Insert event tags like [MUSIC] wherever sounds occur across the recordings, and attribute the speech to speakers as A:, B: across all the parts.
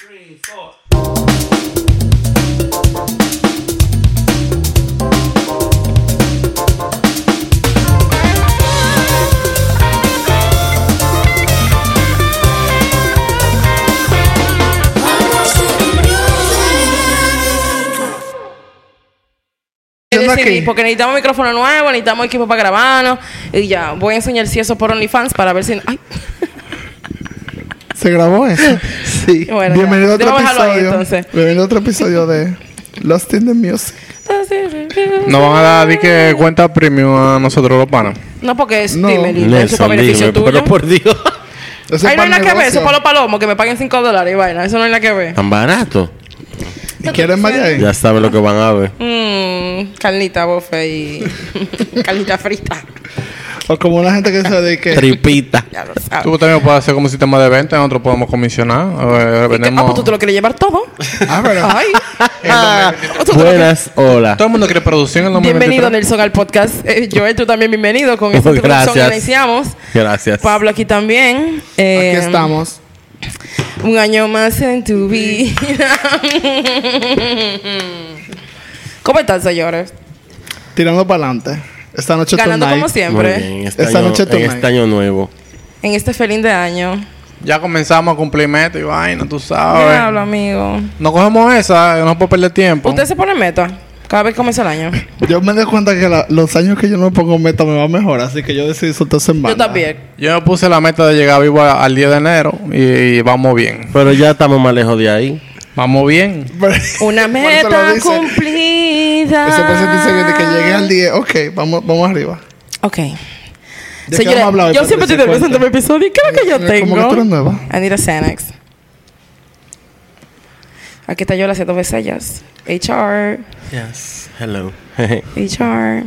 A: three, four.
B: Aquí.
C: porque necesitamos micrófono nuevo, necesitamos equipo para grabarnos. Y ya, voy a enseñar si eso por OnlyFans para ver si. Ay,
B: ¿Se grabó eso? [LAUGHS] Sí.
C: Bueno,
B: Bienvenido a otro
C: ahí,
B: episodio.
C: entonces.
B: Bienvenido a otro episodio de Lost in the Music.
D: Nos van a dar di que cuenta premium a nosotros los panas.
C: No, porque es.
B: No.
C: Dime,
E: Nelson,
C: beneficio
E: dime,
C: tuyo.
E: pero por Dios.
C: Ahí no hay
B: para
C: nada que ver, eso es para los palomos, que me paguen 5 dólares y vaina. Eso no hay nada que ver.
E: Tan barato.
B: ¿Y quieren más de ahí?
E: Ya saben lo que van a ver.
C: Mmm, carnita bofe y. [LAUGHS] carnita frita.
B: O como una gente que se dedique.
E: Tripita. [LAUGHS]
C: Ya lo sabes.
D: Tú también puedes hacer como un sistema de venta, nosotros podemos comisionar. Eh, vendemos-
C: Ah, pues tú te lo quieres llevar todo.
B: Ah, pero.
C: Ay. [LAUGHS]
E: Ah, buenas, hola.
D: Todo el mundo quiere producción en el
C: Bienvenido, Nelson, al podcast. Eh, Joel, tú también bienvenido. Con esta
E: Oh,
C: introducción
E: gracias.
C: iniciamos.
E: Gracias.
C: Pablo aquí también.
B: Aquí
C: Eh,
B: estamos.
C: Un año más en tu vida. [LAUGHS] ¿Cómo están, señores?
B: Tirando para adelante. Esta noche
C: Ganando
B: tonight.
C: como
E: Muy
C: siempre.
E: bien. Este,
B: Esta
E: año,
B: noche
E: en este año nuevo.
C: En este feliz de año.
D: Ya comenzamos a cumplir metas y vaina, tú sabes.
C: Diablo, amigo.
D: No cogemos esa, no puedo perder tiempo.
C: ¿Usted se pone meta? Cada vez que comienza el año. [LAUGHS]
B: Yo me doy cuenta que la- los años que yo no me pongo meta me va mejor, así que yo decidí soltarse en banda.
C: Yo también.
D: Yo me puse la meta de llegar vivo a- al 10 de enero y, y vamos bien.
E: Pero ya estamos más lejos de ahí.
D: Vamos bien.
C: Una [LAUGHS]
B: Por eso
C: meta
B: dice.
C: Cumplida.
B: Ese dice que, que llegué al 10. Ok, vamos, vamos arriba.
C: Ok.
B: ¿De qué
C: Señores,
B: vamos a hablar hoy,
C: yo siempre estoy nerviosa en mi episodio. ¿Qué es lo que yo
B: Eh, como que tú eres
C: tengo?
B: nueva.
C: I need a Xanax. Aquí está yo las dos besellas. HR.
E: Yes. Hello. [LAUGHS]
C: HR.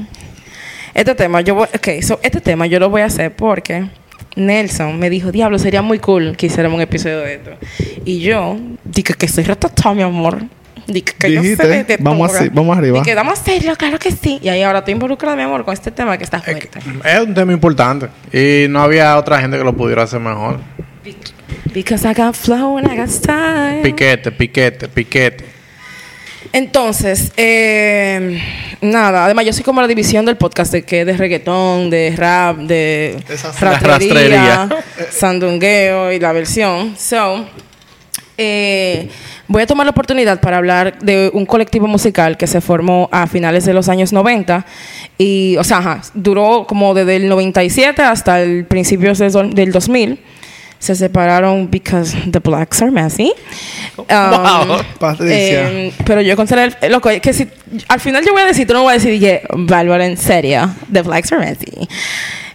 C: Este tema, yo voy, ok, so este tema yo lo voy a hacer porque Nelson me dijo, diablo, sería muy cool que hiciéramos un episodio de esto. Y yo dije que soy retratado, mi amor. Dije que yo
B: Dijiste,
C: sé de, de
B: vamos así, vamos arriba.
C: Vamos a hacerlo, claro que sí. Y ahí ahora estoy involucrada, mi amor, con este tema que está fuerte.
D: Es un tema importante y no había otra gente que lo pudiera hacer mejor.
C: Because I got flow and I got style.
D: Piquete, piquete, piquete.
C: Entonces, eh, nada, además yo soy como la división del podcast de que de reggaetón, de rap, de rastrería. sandungueo y la versión. So, eh, voy a tomar la oportunidad para hablar de un colectivo musical que se formó a finales de los años 90 y, o sea, ajá, duró como desde el 97 hasta el do- del 2000. Se separaron because the blacks are messy. Um,
B: Patricia.
C: eh, pero yo consideré, es que si al final yo voy a decir, tú no voy a decir que Bárbara, en serio, the blacks are messy.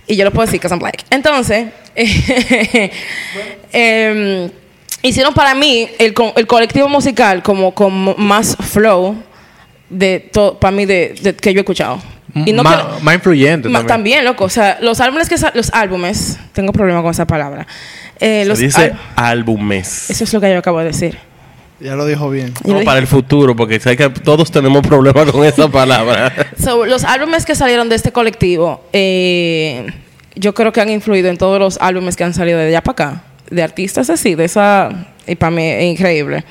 C: Y yo lo puedo decir que son black. Entonces, [LAUGHS] em, hicieron para mí el, co- el colectivo musical como con más flow de todo, para mí, de, de- que yo he escuchado. Y no
D: más,
C: quiero-
D: más influyente
C: Ma-
D: también.
C: también, loco. O sea, los álbumes que los álbumes, tengo problema con esa palabra. Eh,
E: Se
C: los
E: dice álbumes.
C: eso es lo que yo acabo de decir.
B: Ya lo dijo bien.
E: No, para el futuro, porque sé que todos tenemos problemas con esa palabra. [LAUGHS]
C: So, los álbumes que salieron de este colectivo, eh, yo creo que han influido en todos los álbumes que han salido de allá para acá, de artistas así, de esa, y para mí es increíble.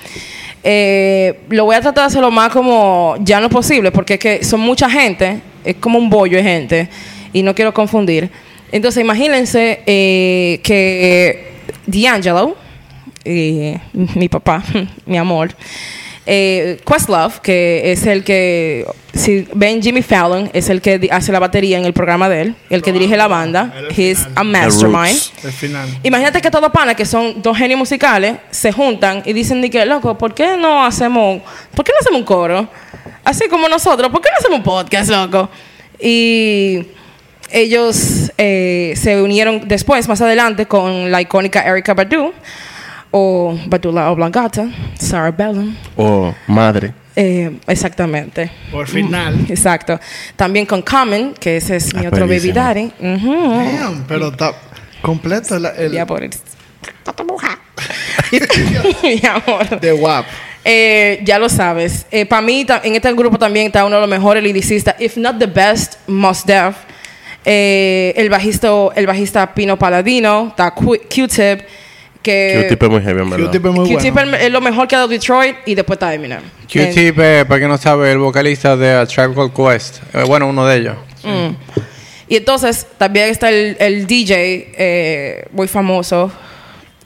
C: Eh, lo voy a tratar de hacerlo más como ya no posible, porque es que son mucha gente, es como un bollo de gente, y no quiero confundir. Entonces, imagínense eh, que D'Angelo, eh, mi papá, [LAUGHS] mi amor. Eh, Questlove, que es el que, si ven Jimmy Fallon, es el que hace la batería en el programa de él, el que dirige la banda. He's a mastermind. Imagínate que todos panas que son dos genios musicales se juntan y dicen de que, loco, ¿por qué no hacemos, por qué no hacemos un coro? Así como nosotros, ¿por qué no hacemos un podcast, loco? Y ellos eh, se unieron después, más adelante, con la icónica Erika Badu, o Badula Oblongata, Sarah Bellum.
E: Oh, madre.
C: Eh, exactamente.
B: Por final. [LAUGHS]
C: Exacto. También con Common, que ese es mi
E: Ah,
C: otro baby daddy. Ujú.
B: Damn, pero está completo el, el
C: Ya por el... [LAUGHS] Mi amor.
B: de WAP.
C: Eh, ya lo sabes. Para mí, en este grupo también está uno de los mejores lyricistas, if not the best, Mos Def. Eh, el bajista, el bajista Pino Paladino, está Q- Q-Tip, Que
E: Q-Tip es muy heavy, en verdad.
B: Q-Tip es muy
C: Q-Tip
B: bueno.
C: es es lo mejor que ha dado Detroit y después está Eminem.
D: Q-Tip, eh, para quien no sabe, el vocalista de A Tribe Called Quest. Eh, bueno, uno de ellos.
C: Mm. Y entonces también está el, el DJ eh, muy famoso,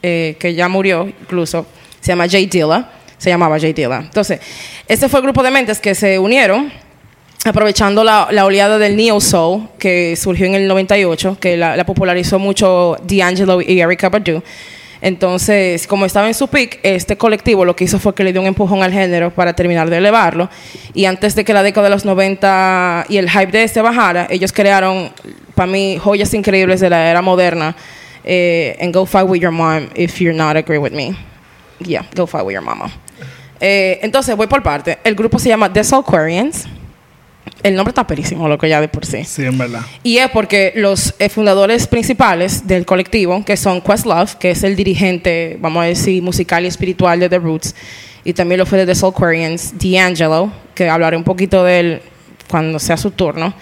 C: eh, que ya murió incluso, se llama Jay Dilla, se llamaba Jay Dilla. Entonces, este fue el grupo de mentes que se unieron aprovechando la, la oleada del Neo Soul que surgió en el 98, que la, la popularizó mucho D'Angelo y Erykah Badu. Entonces, como estaba en su peak, este colectivo lo que hizo fue que le dio un empujón al género para terminar de elevarlo. Y antes de que la década de los 90 y el hype de este bajara, ellos crearon, para mí, joyas increíbles de la era moderna. Eh, and go fight with your mom if you're not agree with me. Yeah, go fight with your mama. Eh, entonces, voy por parte. El grupo se llama The Soulquarians. El nombre está perísimo, lo que ya de por sí.
B: Sí, en verdad.
C: Y es porque los eh, fundadores principales del colectivo, que son Questlove, que es el dirigente, vamos a decir, musical y espiritual de The Roots, y también lo fue de The Soulquarians, D'Angelo, que hablaré un poquito de él cuando sea su turno,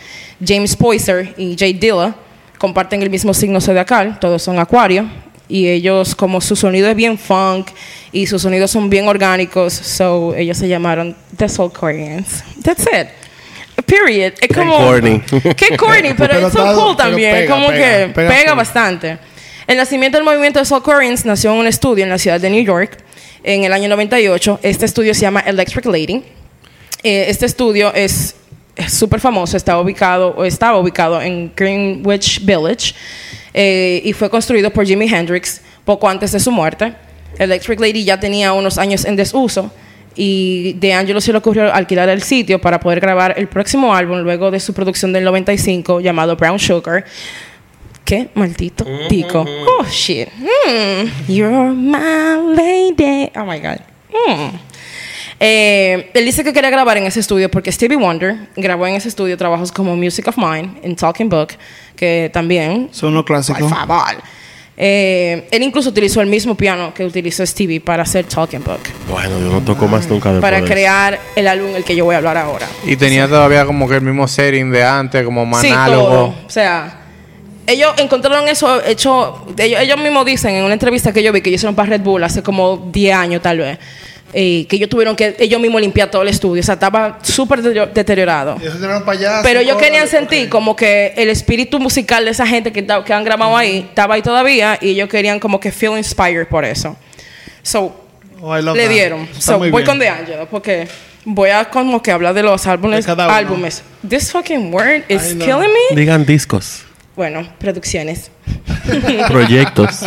C: James Poyser y Jay Dilla, comparten el mismo signo zodiacal, todos son acuario, y ellos, como su sonido es bien funk y sus sonidos son bien orgánicos, so ellos se llamaron The Soulquarians. That's it. Period. Es como.
E: corny.
C: Qué corny, pero,
B: Pero
C: es so cool también.
B: pega,
C: como
B: pega,
C: que
B: pega
C: pega, bastante. El nacimiento del movimiento de Soul Currents nació en un estudio en la ciudad de New York en el año 98. Este estudio se llama Electric Lady. Eh, este estudio es es súper famoso, está ubicado, o estaba ubicado en Greenwich Village eh, y fue construido por Jimi Hendrix poco antes de su muerte. Electric Lady ya tenía unos años en desuso y De Angelo se le ocurrió alquilar el sitio para poder grabar el próximo álbum luego de su producción del 95 llamado Brown Sugar. Qué maldito tico. Oh, shit. Mm, you're my lady. Oh, my God. Mm. Eh, él dice que quería grabar en ese estudio porque Stevie Wonder grabó en ese estudio trabajos como Music of Mine en Talking Book, que también,
B: Son unos clásicos.
C: Eh, él incluso utilizó el mismo piano que utilizó Stevie para hacer Talking Book,
E: Bueno, yo no toco más nunca después
C: para
E: de eso.
C: crear el álbum el que yo voy a hablar ahora.
D: Y tenía todavía como que el mismo setting de antes, como más
C: Sí, todo.
D: análogo.
C: O sea, ellos encontraron eso hecho. Ellos, ellos mismos dicen en una entrevista que yo vi que ellos hicieron para Red Bull hace como 10 años, tal vez. Eh, que ellos tuvieron que ellos mismos limpiar todo el estudio. O sea, estaba súper deterio- deteriorado.
B: Y eso tiraron para allá.
C: Pero ellos querían sentir
B: ok.
C: como que el espíritu musical de esa gente que, que han grabado ahí estaba ahí todavía y ellos querían como que feel inspired por eso. So,
B: Oh,
C: le
B: that.
C: dieron.
B: Está
C: So, voy
B: bien.
C: con DeAngelo porque voy a como que hablar de los álbumes.
B: De
C: álbumes. This fucking word is killing me.
E: Digan discos,
C: Bueno, producciones. [LAUGHS]
E: proyectos.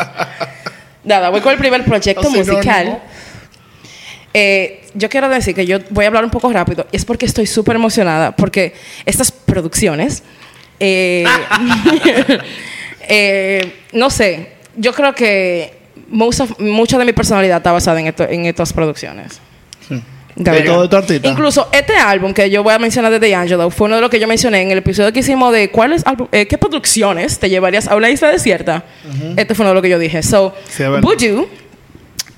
C: Nada, voy con el primer proyecto
B: sinónimo.
C: Eh, yo quiero decir que yo voy a hablar un poco rápido. y Es porque estoy súper emocionada. Porque estas producciones. eh, [LAUGHS] [LAUGHS] eh, no sé. Yo creo que most of- mucha de mi personalidad está basada en, esto- en estas producciones. De
B: todo tu artista.
C: Incluso este álbum que yo voy a mencionar de D'Angelo fue uno de los que yo mencioné en el episodio que hicimos de cuáles eh, qué producciones te llevarías a una isla desierta. Este fue uno de los que yo dije. So,
B: Sí, es verdad.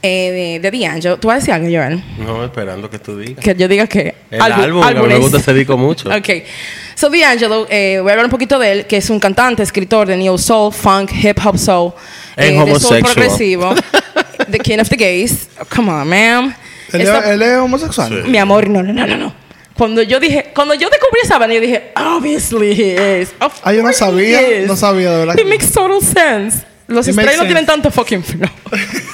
C: Eh, de, de D'Angelo. ¿Tú vas a decir algo, Joel?
E: No, esperando que tú digas.
C: Que yo diga que
E: El álbum, que me gusta ese disco mucho.
C: Ok. So, D'Angelo, eh, voy a hablar un poquito de él, que es un cantante, escritor de Neo Soul, Funk, Hip Hop Soul.
E: Es
C: eh, de soul
E: homosexual.
C: progresivo. [LAUGHS] the King of the Gays. Oh, come on, man.
B: ¿Él,
C: Esta-
B: él es homosexual.
C: mi amor, no, no, no, no, no. Cuando yo dije, cuando yo descubrí esa banda, yo dije, obviously he is. Of
B: Ah, yo no sabía, no sabía, de verdad.
C: It makes total sense. Los estrellas no tienen tanto fucking flow. [LAUGHS]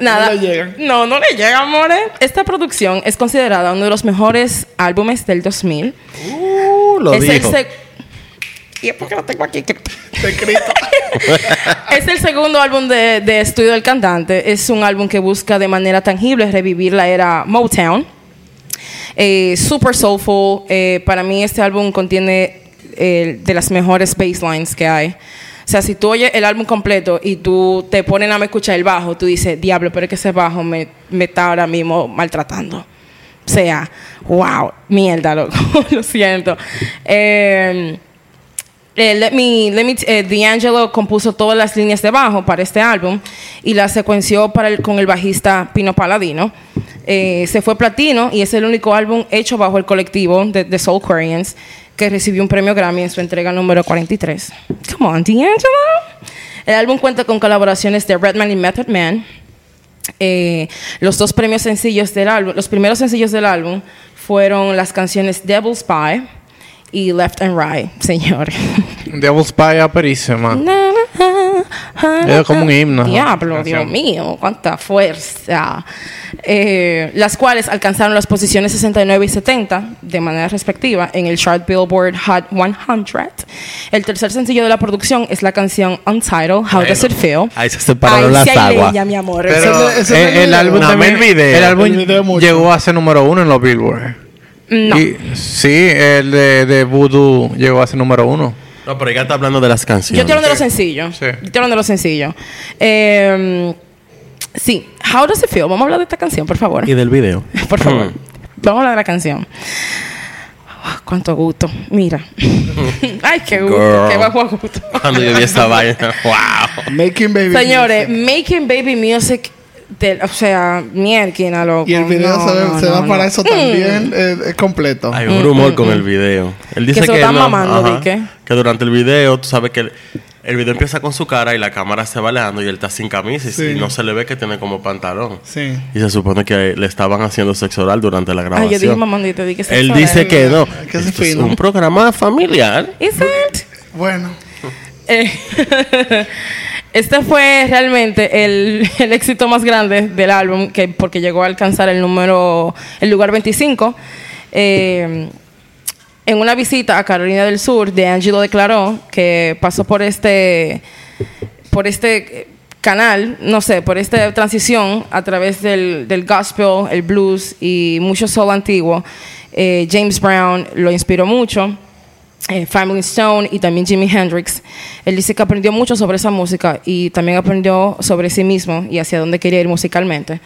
C: Nada.
B: No le llegan.
C: No, no le llega, amores. Esta producción es considerada uno de los mejores álbumes del 2000.
E: Uh, lo
C: es el
E: dijo.
C: seg- ¿Y es porque lo tengo aquí? [LAUGHS]
B: Escrito. [LAUGHS]
C: Es el segundo álbum de, de estudio del cantante. Es un álbum que busca de manera tangible revivir la era Motown. Eh, super soulful. Eh, para mí este álbum contiene eh, de las mejores basslines que hay. O sea, si tú oyes el álbum completo y tú te ponen a me escuchar el bajo, tú dices, diablo, pero es que ese bajo me, está ahora mismo maltratando. O sea, wow, mierda, loco. [LAUGHS] Lo siento. Eh, eh, Let Me, Let Me, eh, D'Angelo compuso todas las líneas de bajo para este álbum y la secuenció con el bajista Pino Paladino. Eh, se fue platino y es el único álbum hecho bajo el colectivo de The Soul Quarians que recibió un premio Grammy en su entrega número 43. Come on, D'Angelo. El álbum cuenta con colaboraciones de Redman y Method Man. Eh, los dos premios sencillos del álbum, los primeros sencillos del álbum fueron las canciones Devil's Spy y Left and Right, señores. [LAUGHS]
D: Devil's Spy aperísima.
C: Es
D: como un himno, ¿no?
C: Diablo,
D: Canción.
C: Dios mío, cuánta fuerza. Eh, las cuales alcanzaron las posiciones 69 y 70 de manera respectiva en el chart Billboard Hot 100. El tercer sencillo de la producción es la canción Untitled, How Does It Feel?
E: Ahí se separaron
C: Ahí sí
E: las
C: hay
E: aguas.
C: leña, mi amor.
D: Pero
B: Ese- ese es el
D: el,
B: video.
D: álbum
E: más
D: también,
E: el video.
D: el álbum
B: El
D: llegó a ser número uno en los Billboard.
C: No.
D: Y- sí, el de, de Voodoo llegó a ser número uno.
E: No, pero ella está hablando de las canciones.
C: Yo estoy hablando de los sencillos.
D: Sí.
C: Yo estoy hablando de los sencillos. Eh, sí, How Does It Feel? Vamos a hablar de esta canción, por favor.
E: Y del video. [LAUGHS]
C: Por favor.
E: Mm.
C: Vamos a hablar de la canción. Ah, Cuánto gusto. Mira. [LAUGHS] Ay, qué gusto.
E: Girl.
C: Qué bajo gusto.
E: Cuando yo vi esa [LAUGHS] vaina. ¡Wow!
B: Making Baby.
C: Señores,
B: Music.
C: Making Baby Music. De- o sea, mierda, loco.
B: Y el video
C: No,
B: se, ve-
C: no,
B: se da
C: no,
B: para
C: no.
B: eso también eh, es completo.
E: Hay un rumor con el video. Él dice
C: Mm, Que se
E: que,
C: lo mamando,
E: que durante el video, tú sabes que el, el video empieza con su cara y la cámara se va alejando y él está sin camisa y-
B: Sí.
E: y no se le ve que tiene como pantalón.
B: Sí.
E: Y se supone que le estaban haciendo sexo oral durante la
C: Ay,
E: grabación.
C: yo dije mamando y te dije que
E: Él dice que no.
B: Que es
E: Esto es
B: fino.
E: un programa familiar.
C: Is it?
B: Bueno.
C: Eh, [LAUGHS] [LAUGHS] este fue realmente el, [LAUGHS] el éxito más grande del álbum, que, porque llegó a alcanzar el número, el lugar 25. Eh, en una visita a Carolina del Sur, De Angelo declaró que pasó por este, por este canal, no sé, por esta transición a través del, del gospel, el blues y mucho soul antiguo. Eh, James Brown lo inspiró mucho eh, Family Stone y también Jimi Hendrix. Él dice que aprendió mucho sobre esa música y también aprendió sobre sí mismo y hacia dónde quería ir musicalmente.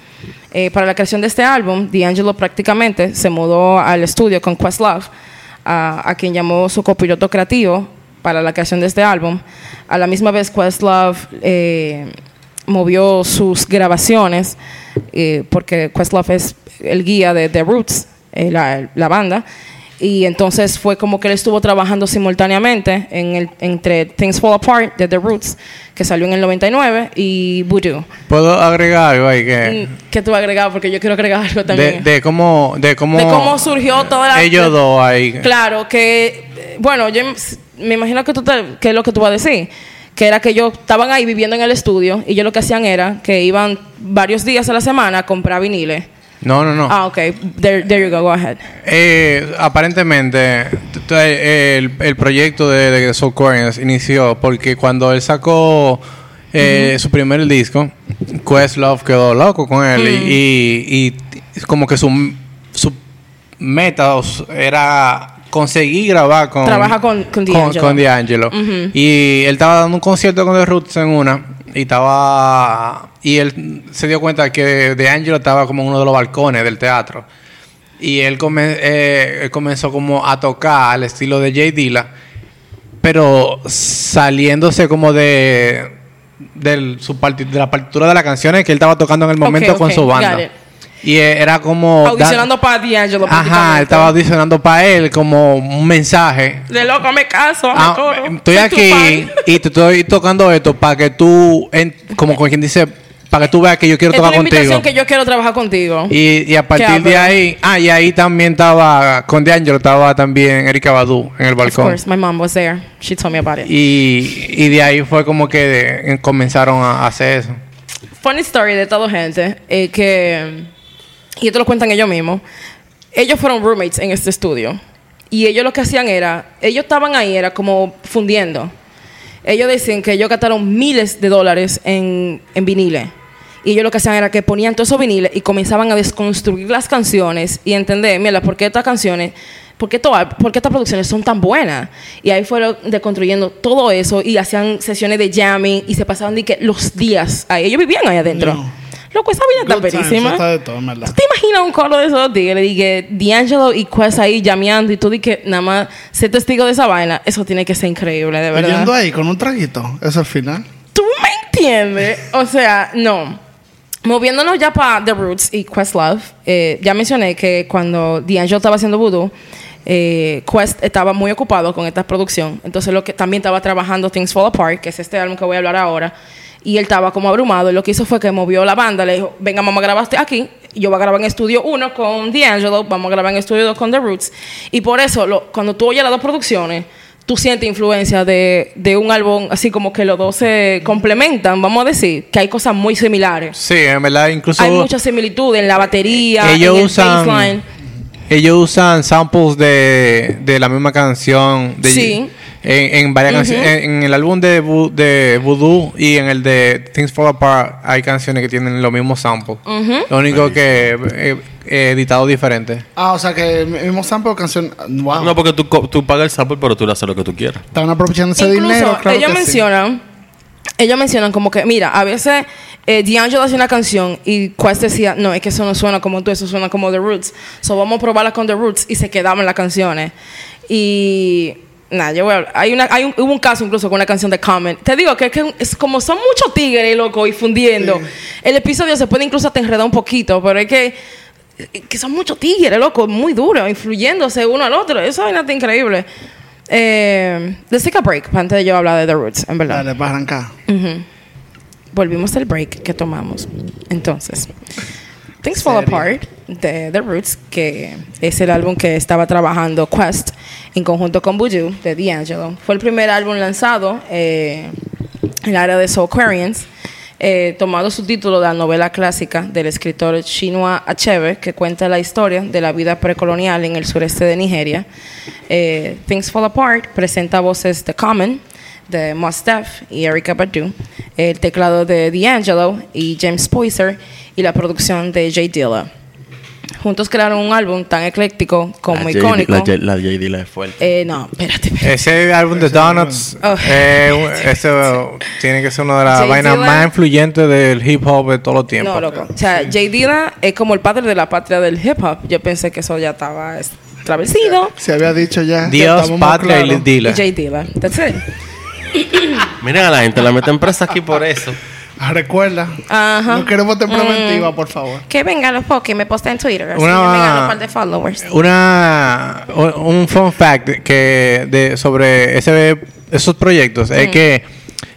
C: Eh, para la creación de este álbum, D'Angelo prácticamente se mudó al estudio con Questlove, a, quien llamó su copiloto creativo para la creación de este álbum. A la misma vez, Questlove eh, movió sus grabaciones, eh, porque Questlove es el guía de The Roots, la, la banda. Y entonces fue como que él estuvo trabajando simultáneamente en el, entre Things Fall Apart de The Roots, que salió en el 99, y Voodoo.
D: ¿Puedo agregar algo ahí que...
C: Mm, ¿Qué tú agregar? Porque yo quiero agregar algo
D: De,
C: también.
D: de cómo... De cómo,
C: De cómo surgió toda la...
D: Ellos dos ahí.
C: Claro, que... Bueno, yo me imagino que, tú te- que es lo que tú vas a decir. Que era que ellos estaban ahí viviendo en el estudio y ellos lo que hacían era que iban varios días a la semana a comprar viniles.
D: No, no, no.
C: Ah, ok. There, there you go. Go ahead.
D: Eh, aparentemente, t- el, el proyecto de, de The Soul Quarriers inició porque cuando él sacó eh, su primer disco, Questlove quedó loco con él y, y- y como que su, su meta era conseguir grabar con
C: Trabaja con- con D'Angelo.
D: con D'Angelo. y él estaba dando un concierto con The Roots en una y estaba y él se dio cuenta que D'Angelo estaba como en uno de los balcones del teatro y él, come- eh, él comenzó como a tocar al estilo de Jay Dilla, pero saliéndose como de, del- su de la partitura de las canciones que él estaba tocando en el momento con su banda. Y eh, era como...
C: Audicionando para D'Angelo.
D: Ajá, estaba audicionando para él como un mensaje.
C: De loco, me caso, me
D: Ah,
C: coro.
D: estoy aquí y te estoy tocando esto para que tú, en- como con quien dice, para que tú veas que yo quiero
C: Esta es
D: tocar
C: la invitación
D: contigo.
C: que yo quiero trabajar contigo.
D: Y, y a partir de ahí, ah, y ahí también estaba, con D'Angelo estaba también Erika Badu en el
C: Of
D: balcón.
C: course, my mom was there. She told me about it.
D: Y, y de ahí fue como que de- comenzaron a hacer eso.
C: Funny story de toda gente es que y esto lo cuentan ellos mismos. Ellos fueron roommates en este estudio y ellos lo que hacían era, ellos estaban ahí era como fundiendo. Ellos decían que ellos gastaron miles de dólares en, en viniles. Y ellos lo que hacían era que ponían todos esos viniles y comenzaban a desconstruir las canciones y entender, mira, ¿por qué estas canciones, por qué, todas- por qué estas producciones son tan buenas? Y ahí fueron deconstruyendo todo eso y hacían sesiones de jamming y se pasaban de que los días ahí. Ellos vivían ahí adentro.
B: No.
C: Loco, esa vaina está perísima.
B: está de todo.
C: ¿Tú te imaginas un coro de esos tigres? Dije, D'Angelo y Quest ahí llameando y tú di que nada más ser testigo de esa vaina. Eso tiene que ser increíble, de verdad.
B: Yendo ahí con un traguito. Eso es el final.
C: ¿Tú me entiendes? O sea, no. Moviéndonos ya para The Roots y Questlove, eh, ya mencioné que cuando D'Angelo estaba haciendo voodoo, eh, Quest estaba muy ocupado con esta producción. Entonces, lo que también estaba trabajando Things Fall Apart, que es este álbum que voy a hablar ahora. Y él estaba como abrumado. Y lo que hizo fue que movió la banda. Le dijo: Venga, vamos a grabar este aquí. Yo voy a grabar en estudio 1 con D'Angelo. Vamos a grabar en estudio 2 con The Roots. Y por eso, lo- cuando tú oyes las dos producciones, tú sientes influencia de, de un álbum así como que los dos se complementan, vamos a decir. Que hay cosas muy similares.
D: Sí, en verdad, incluso.
C: Hay mucha similitud en la batería,
D: ellos
C: en el
D: usan
C: bassline.
D: ellos usan samples de, de la misma canción de,
C: Sí.
D: En, en varias canciones en, en el álbum de, de Voodoo y en el de Things Fall Apart hay canciones que tienen los mismos samples lo único que eh, eh, editado diferente
B: Ah, o sea que el mismo sample de canción. Wow.
E: No, porque tú, tú pagas el sample, pero tú le haces lo que tú quieras.
B: Están aprovechando ese
C: Incluso
B: dinero. Claro
C: ellos
B: que sí.
C: mencionan, ellos mencionan como que, mira, a veces eh, D'Angelo hacía una canción y Quest decía, no, es que eso no suena como tú, eso suena como The Roots. So vamos a probarla con The Roots y se quedaban las canciones. Y nada, yo voy a hablar- hay una, hay un, hubo un caso incluso con una canción de Common. Te digo que, que es como son muchos tigres, loco, y fundiendo. El episodio se puede incluso te enredar un poquito, pero es que que son muchos tigres, loco, muy duros, influyéndose uno al otro. Eso es increíble. Eh, let's take a break antes de yo hablar de The Roots, en verdad.
B: Dale, para arrancar.
C: Volvimos del break que tomamos. Entonces, Things Fall. Apart de The Roots, que es el álbum que estaba trabajando Quest en conjunto con Buju de D'Angelo. Fue el primer álbum lanzado eh, en el área de Soul Aquarians, eh, tomado su título de la novela clásica del escritor Chinua Achebe, que cuenta la historia de la vida precolonial en el sureste de Nigeria. Eh, Things Fall Apart presenta voces de Common, de Mos Def y Erika Badu, el teclado de D'Angelo y James Poyser y la producción de Jay Dilla. Juntos crearon un álbum tan ecléctico como
E: La JD
C: icónico.
E: La, J- la JD la es fuerte.
C: Eh, no, espérate, espérate.
D: ese álbum de Donuts
C: Oh.
D: eh, tiene que ser una de las vainas
C: Dilla.
D: más influyentes del hip hop de todos los tiempos
C: No, loco. O sea, Jay Dilla es como el padre de la patria del hip hop. Yo pensé que eso ya estaba establecido.
B: Se había dicho ya.
D: Dios, patria y. Dila
C: Jay Dilla. That's it.
E: Miren a la gente, la meten presa aquí por eso.
B: Ah, recuerda.
C: Ajá.
B: No queremos votar preventiva, por favor.
C: Que vengan los pokés y me posten en Twitter. Así
D: Una-
C: vengan un par de followers.
D: una un un fun fact que de sobre ese esos proyectos es que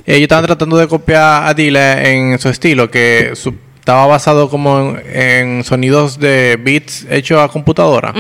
D: ellos estaban tratando de copiar a Dila en su estilo que su- estaba basado como en, en sonidos de beats hechos a computadora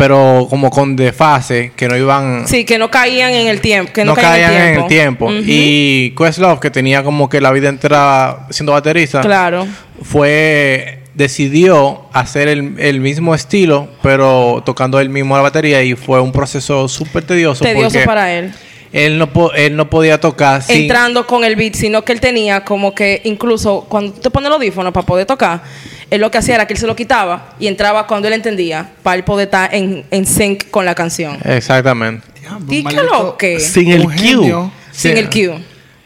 D: pero como con desfase que no iban
C: Sí, que no caían en el tiempo. Que no,
D: no caían en el
C: tiempo.
D: tiempo
C: Ujú.
D: y Questlove que tenía como que la vida entera siendo baterista
C: Claro.
D: fue decidió hacer el, el mismo estilo pero tocando él mismo la batería y fue un proceso súper tedioso
C: Tedioso
D: porque
C: para él.
D: él no po- él no podía tocar sin
C: entrando con el beat, sino que él tenía como que incluso cuando te pones el audífono para poder tocar, él lo que hacía era que él se lo quitaba y entraba cuando él entendía para él poder estar en, en sync con la canción.
D: exactamente
C: ¿Y qué lo que?
E: Sin el cue.
C: Sin el cue.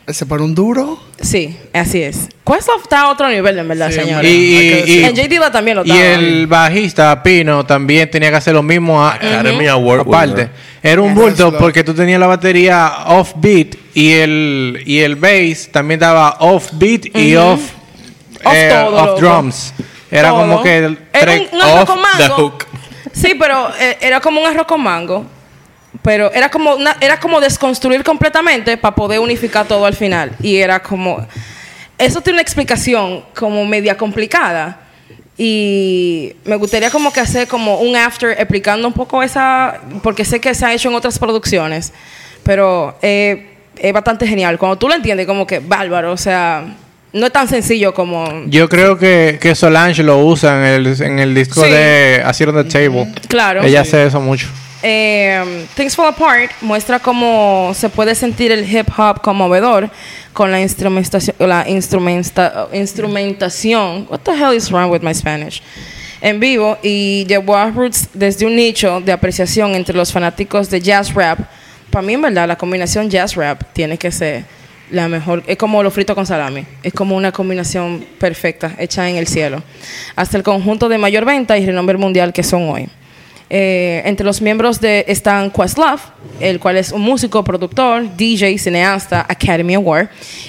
B: Ese para un duro.
C: Sí, así es. Questlove está a otro nivel, en verdad,
B: Sí,
C: señores.
D: y, y-
B: decirlo.
C: en J. Dilla también lo
D: y
C: estaba.
D: el bajista Pino también tenía que hacer lo mismo a-
E: Academy Award
D: aparte era un bulto porque tú tenías la batería off beat y el y el bass también estaba off beat y off
C: Off todo,
D: off
C: loco.
D: Era
C: Todo.
D: como que el
C: Era un, un arroz con
E: the
C: mango.
E: hook.
C: Sí, pero eh, era como un arroz con mango. Pero era como una- era como desconstruir completamente para poder unificar todo al final. Y era como. Eso tiene una explicación como media complicada. Y me gustaría como que hacer como un after explicando un poco esa. Porque sé que se ha hecho en otras producciones. Pero eh, es bastante genial. Cuando tú lo entiendes, como que bárbaro. O sea, no es tan sencillo como.
D: yo creo que, que Solange lo usa en el, en el disco
C: Sí.
D: de Así on the Table
C: Claro.
D: ella hace eso mucho
C: Eh, Things Fall Apart muestra cómo se puede sentir el hip hop conmovedor con la instrumentación, la instrumenta- instrumentación. What the hell is wrong with my Spanish? En vivo y llevó a Roots desde un nicho de apreciación entre los fanáticos de jazz rap. Para mí, en verdad, la combinación jazz rap tiene que ser la mejor. Es como lo frito con salami. Es como una combinación perfecta, hecha en el cielo. Hasta el conjunto de mayor venta y renombre mundial que son hoy. Eh, entre los miembros de están Questlove, el cual es un músico, productor, DJ, cineasta, Academy Award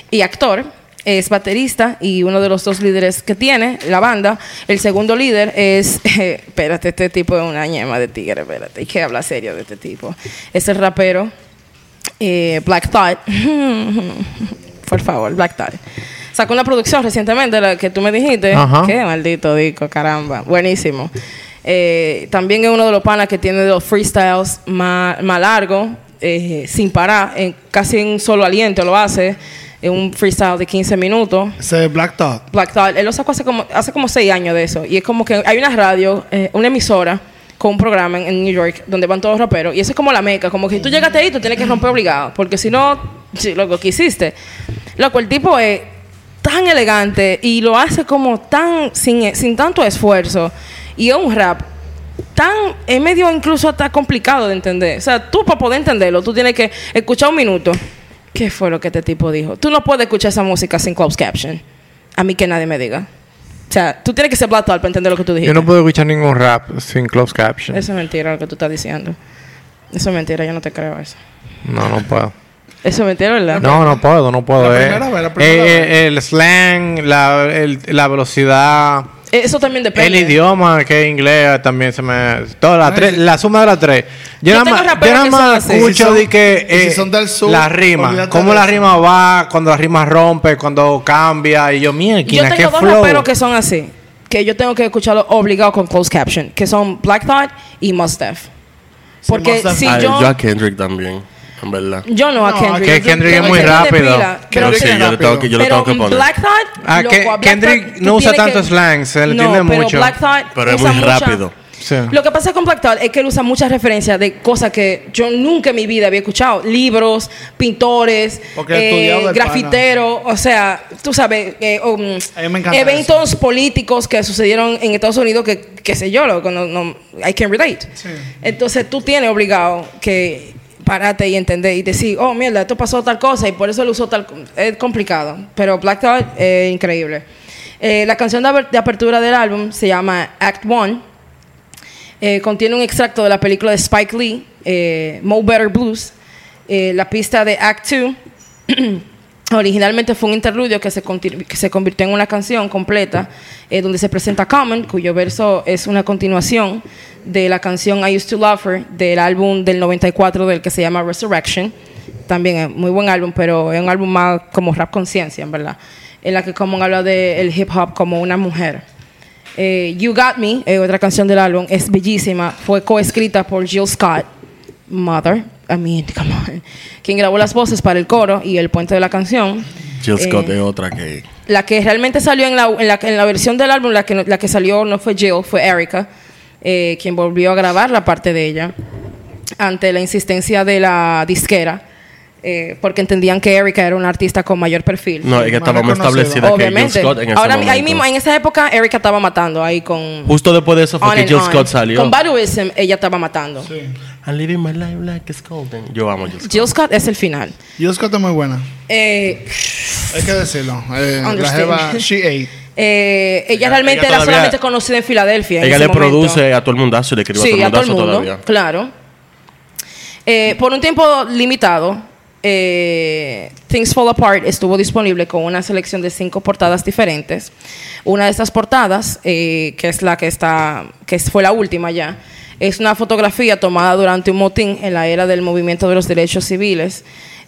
C: y actor. es baterista y uno de los dos líderes que tiene la banda. El segundo líder es, [LAUGHS] espérate, este tipo es una ñema de tigre, espérate, hay que hablar serio de este tipo. Es el rapero eh, Black Thought. [LAUGHS] Por favor, Black Thought. Sacó una producción recientemente, la que tú me dijiste.
D: Ajá.
C: Qué maldito disco, caramba. Buenísimo. Eh, también es uno de los panas que tiene los freestyles más, más largos, eh, sin parar, en, casi en un solo aliento lo hace, en un freestyle de 15 minutos.
B: Ese Black Thought.
C: Black Thought, él lo sacó hace como, hace como seis años de eso. Y es como que hay una radio, eh, una emisora con un programa en, New York donde van todos raperos. Y eso es como la meca, como que tú llegaste ahí, tú tienes que romper obligado. Porque si no, loco, ¿qué hiciste? Loco, el tipo es tan elegante y lo hace como tan, sin, sin tanto esfuerzo. Y es un rap tan, es medio incluso hasta complicado de entender. O sea, tú para poder entenderlo, tú tienes que escuchar un minuto. ¿Qué fue lo que este tipo dijo? Tú no puedes escuchar esa música sin closed caption. A mí que nadie me diga. O sea, tú tienes que ser Black para entender lo que tú dijiste.
D: Yo no puedo escuchar ningún rap sin closed caption.
C: Eso es mentira lo que tú estás diciendo. Eso es mentira, yo no te creo eso.
D: No, no puedo.
C: Eso es mentira, ¿verdad?
D: No, no puedo, no puedo.
B: La
D: eh.
B: primera vez, la primera
D: Eh,
B: vez.
D: eh, el slang, la, el- la velocidad,
C: Eso también depende.
D: el idioma que es inglés también se me... Todas las tres, la suma de las tres. Yo,
C: Yo
D: nada
C: tengo
D: más, yo nada más escucho
B: Si son-
D: de que...
B: si
D: eh,
B: son del sur,
D: la rima. Cómo la
B: eso.
D: rima va, cuando la rima rompe, cuando cambia. Y yo, mira,
C: Yo
D: qué
C: tengo dos
D: flow.
C: raperos que son así. Que yo tengo que escucharlo obligado con closed caption. Que son Black Thought y Mos Def. Porque si
E: Ah,
C: yo...
E: yo a Kendrick también, en verdad.
C: Yo no a Kendrick.
B: que
D: Kendrick es muy rápido.
C: pero
E: no, sí, yo lo tengo que, yo lo tengo que poner.
C: Black Thought,
D: Ah,
C: loco,
D: que-
C: a Black
D: Kendrick
C: Thought,
D: no usa tanto slang, se le entiende mucho.
C: Black Thought
E: Pero es muy
C: mucha-
E: rápido.
D: Sí.
C: Lo que pasa con Black Thought es que él usa muchas referencias de cosas que yo nunca en mi vida había escuchado. Libros, pintores, eh, grafiteros, o sea, tú sabes, eh, um, eventos políticos que sucedieron en Estados Unidos que, qué sé yo, loco, no, no, I can relate.
B: Sí.
C: Entonces tú tienes obligado que pararte y entender y decir, oh, mierda, esto pasó tal cosa y por eso lo usó tal... Es complicado, pero Black Thought es increíble. Eh, la canción de, aper- de apertura del álbum se llama Act One. Eh, contiene un extracto de la película de Spike Lee, eh, Mo Better Blues. Eh, la pista de Act 2 [CLEARS THROAT] originalmente fue un interludio que se, que se convirtió en una canción completa eh, donde se presenta Common, cuyo verso es una continuación de la canción I Used to Love Her del álbum del 94 del que se llama Resurrection. También es muy buen álbum, pero es un álbum más como rap conciencia, en verdad. En la que Common habla del hip hop como una mujer. Eh, you Got Me, eh, otra canción del álbum, es bellísima. Fue coescrita por Jill Scott, Mother, I mean, come on, quien grabó las voces para el coro y el puente de la canción.
E: Jill Scott
C: Eh,
E: es otra que...
C: La que realmente salió en la, en la, en la versión del álbum, la que, la que salió no fue Jill, fue Erika, eh, quien volvió a grabar la parte de ella ante la insistencia de la disquera, eh, porque entendían que Erika era una artista con mayor perfil.
E: No, es que
B: más
E: estaba más establecida que Jill
C: Obviamente.
E: Scott en ese
C: Ahora,
E: momento.
C: ahí mismo, en esa época, Erika estaba matando ahí con.
E: Justo después de eso fue
C: On
E: que
C: and
E: Jill
C: On.
E: Scott salió.
C: Con Baduism, ella estaba matando.
E: I'm living my life like it's golden. Yo amo Jill Scott.
C: Jill Scott es el final.
B: Jill Scott es muy buena.
C: Eh,
B: Hay que decirlo. Eh, la
C: Understand.
B: jeva, she ate.
C: eh, ella
E: Ella-
C: realmente
E: ella
C: era
E: todavía-
C: solamente conocida en Filadelfia. en
E: Ella
C: ese
E: le
C: momento.
E: produce a todo el mundazo y le escribe
C: Sí,
E: a
C: a
E: todo
C: todo
E: el
C: el
E: mundazo
C: mundo.
E: todavía.
C: Claro. Eh, por un tiempo limitado, eh, Things Fall Apart estuvo disponible con una selección de cinco portadas diferentes. Una de estas portadas, eh, que es la que está, que fue la última ya, es una fotografía tomada durante un motín en la era del movimiento de los derechos civiles.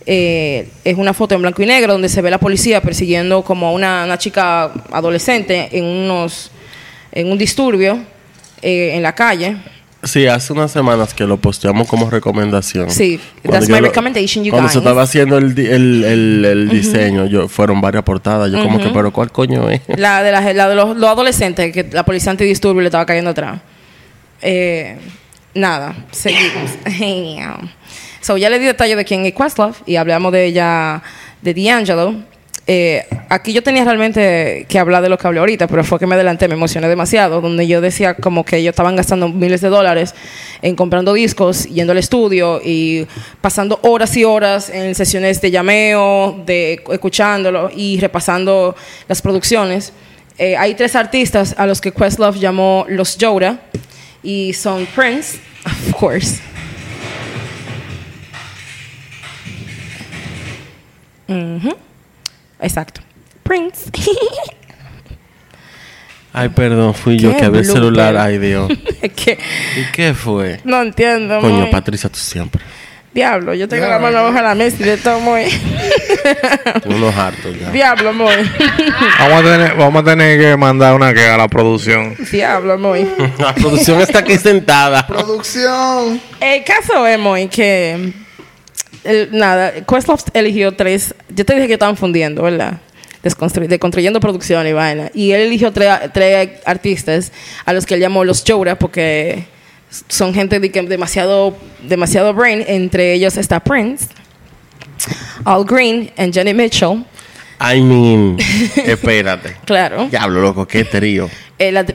C: Eh, es una foto en blanco y negro donde se ve la policía persiguiendo como a una, una chica adolescente en unos en un disturbio en la calle.
E: Sí, hace unas semanas que lo posteamos como recomendación.
C: Sí,
E: Cuando
C: that's my
E: lo-
C: recommendation, you
E: Cuando se
C: guys.
E: estaba haciendo el, el, el, el diseño, yo, fueron varias portadas. Yo como que, pero ¿cuál coño es? [LAUGHS]
C: La de, la, la de los, los adolescentes que la policía antidisturbio le estaba cayendo atrás. Eh, nada, seguimos. [LAUGHS] so, ya le di detalle de quién es Questlove y hablamos de ella, de D'Angelo. Eh, aquí yo tenía realmente que hablar de lo que hablé ahorita, pero fue que me adelanté, me emocioné demasiado, donde yo decía como que ellos estaban gastando miles de dólares en comprando discos, yendo al estudio y pasando horas y horas en sesiones de llameo, de escuchándolo y repasando las producciones. Eh, hay tres artistas a los que Questlove llamó los Yoda y son Prince, [LAUGHS] of course. Exacto. Prince. [LAUGHS]
E: Ay, perdón, fui yo que abrí el celular. Ay, Dios. [LAUGHS] ¿Y qué fue?
C: no entiendo,
E: Coño,
C: muy.
E: Patricia, tú siempre.
C: Diablo, yo tengo la mano bajo la mesa y de todo muy. [LAUGHS]
E: Unos hartos ya.
C: Diablo, muy.
D: Vamos a tener, vamos a tener que mandar una que a la producción.
C: Diablo, muy.
E: La producción está aquí sentada.
B: Producción.
C: El caso es, muy, que. Nada, Questlove eligió tres. Yo te dije que estaban fundiendo, ¿verdad? Deconstruyendo producción y vaina. Y él eligió tres, artistas a los que él llamó los Joura porque son gente de que demasiado, demasiado brain. Entre ellos está Prince, Al Green y Jenny Mitchell.
E: I mean, espérate. [LAUGHS]
C: Claro.
E: Diablo, loco, qué trío.
C: Eh, la-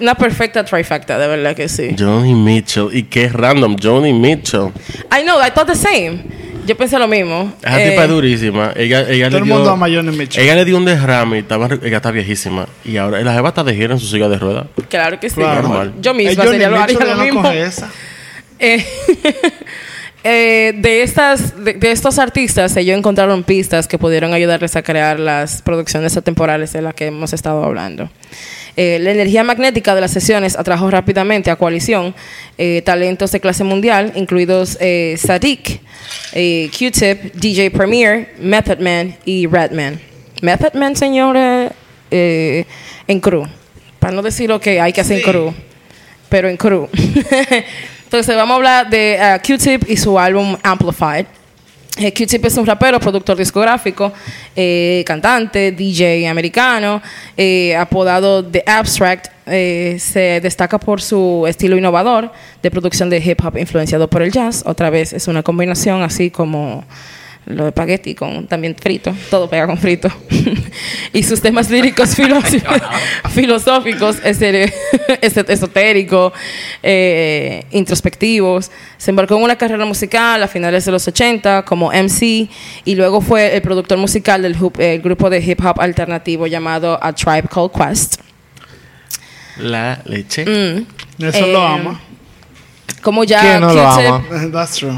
C: una perfecta trifecta, de verdad que sí.
E: Johnny Mitchell. Y qué random, Johnny Mitchell.
C: I know, I thought the same. Yo pensé lo mismo.
E: Esa
C: Eh,
E: tipa es durísima. Ella, ella
B: Todo
E: le
B: el
E: dio,
B: mundo ama a Johnny Mitchell.
E: Ella le dio un derrame y estaba, ella está viejísima. Y ahora la jeva está de gira en su silla de ruedas.
C: Claro que sí.
B: Claro.
E: Normal.
C: Yo
B: Eh,
C: misma
B: Johnny
C: sería lo, haría lo
B: no
C: mismo.
B: coge esa.
C: Eh, [LAUGHS] eh, de, estas, de, de estos artistas, ellos encontraron pistas que pudieron ayudarles a crear las producciones atemporales de las que hemos estado hablando. Eh, la energía magnética de las sesiones atrajo rápidamente a coalición eh, talentos de clase mundial, incluidos Sadiq, Q-Tip, DJ Premier, Method Man y Redman. Method Man, señores, en crew. Para no decir lo que hay que hacer en crew pero en crew. [LAUGHS] Entonces vamos a hablar de uh, Q-Tip y su álbum Amplified. Eh, Q-Tip es un rapero, productor discográfico, eh, cantante, DJ americano, eh, apodado The Abstract. eh, se destaca por su estilo innovador de producción de hip hop influenciado por el jazz. Otra vez es una combinación así como lo de espagueti con también frito, todo pega con frito. [LAUGHS] y sus temas líricos [LAUGHS] filos- [LAUGHS] filosóficos, esotéricos, eh, introspectivos. Se embarcó en una carrera musical a finales de los 80 como MC y luego fue el productor musical del eh, grupo de hip hop alternativo llamado A Tribe Called Quest.
E: La leche.
C: Mm.
B: Eso
C: Eh,
B: lo ama.
C: Como ya
D: ¿Quién no lo ama?
B: That's true.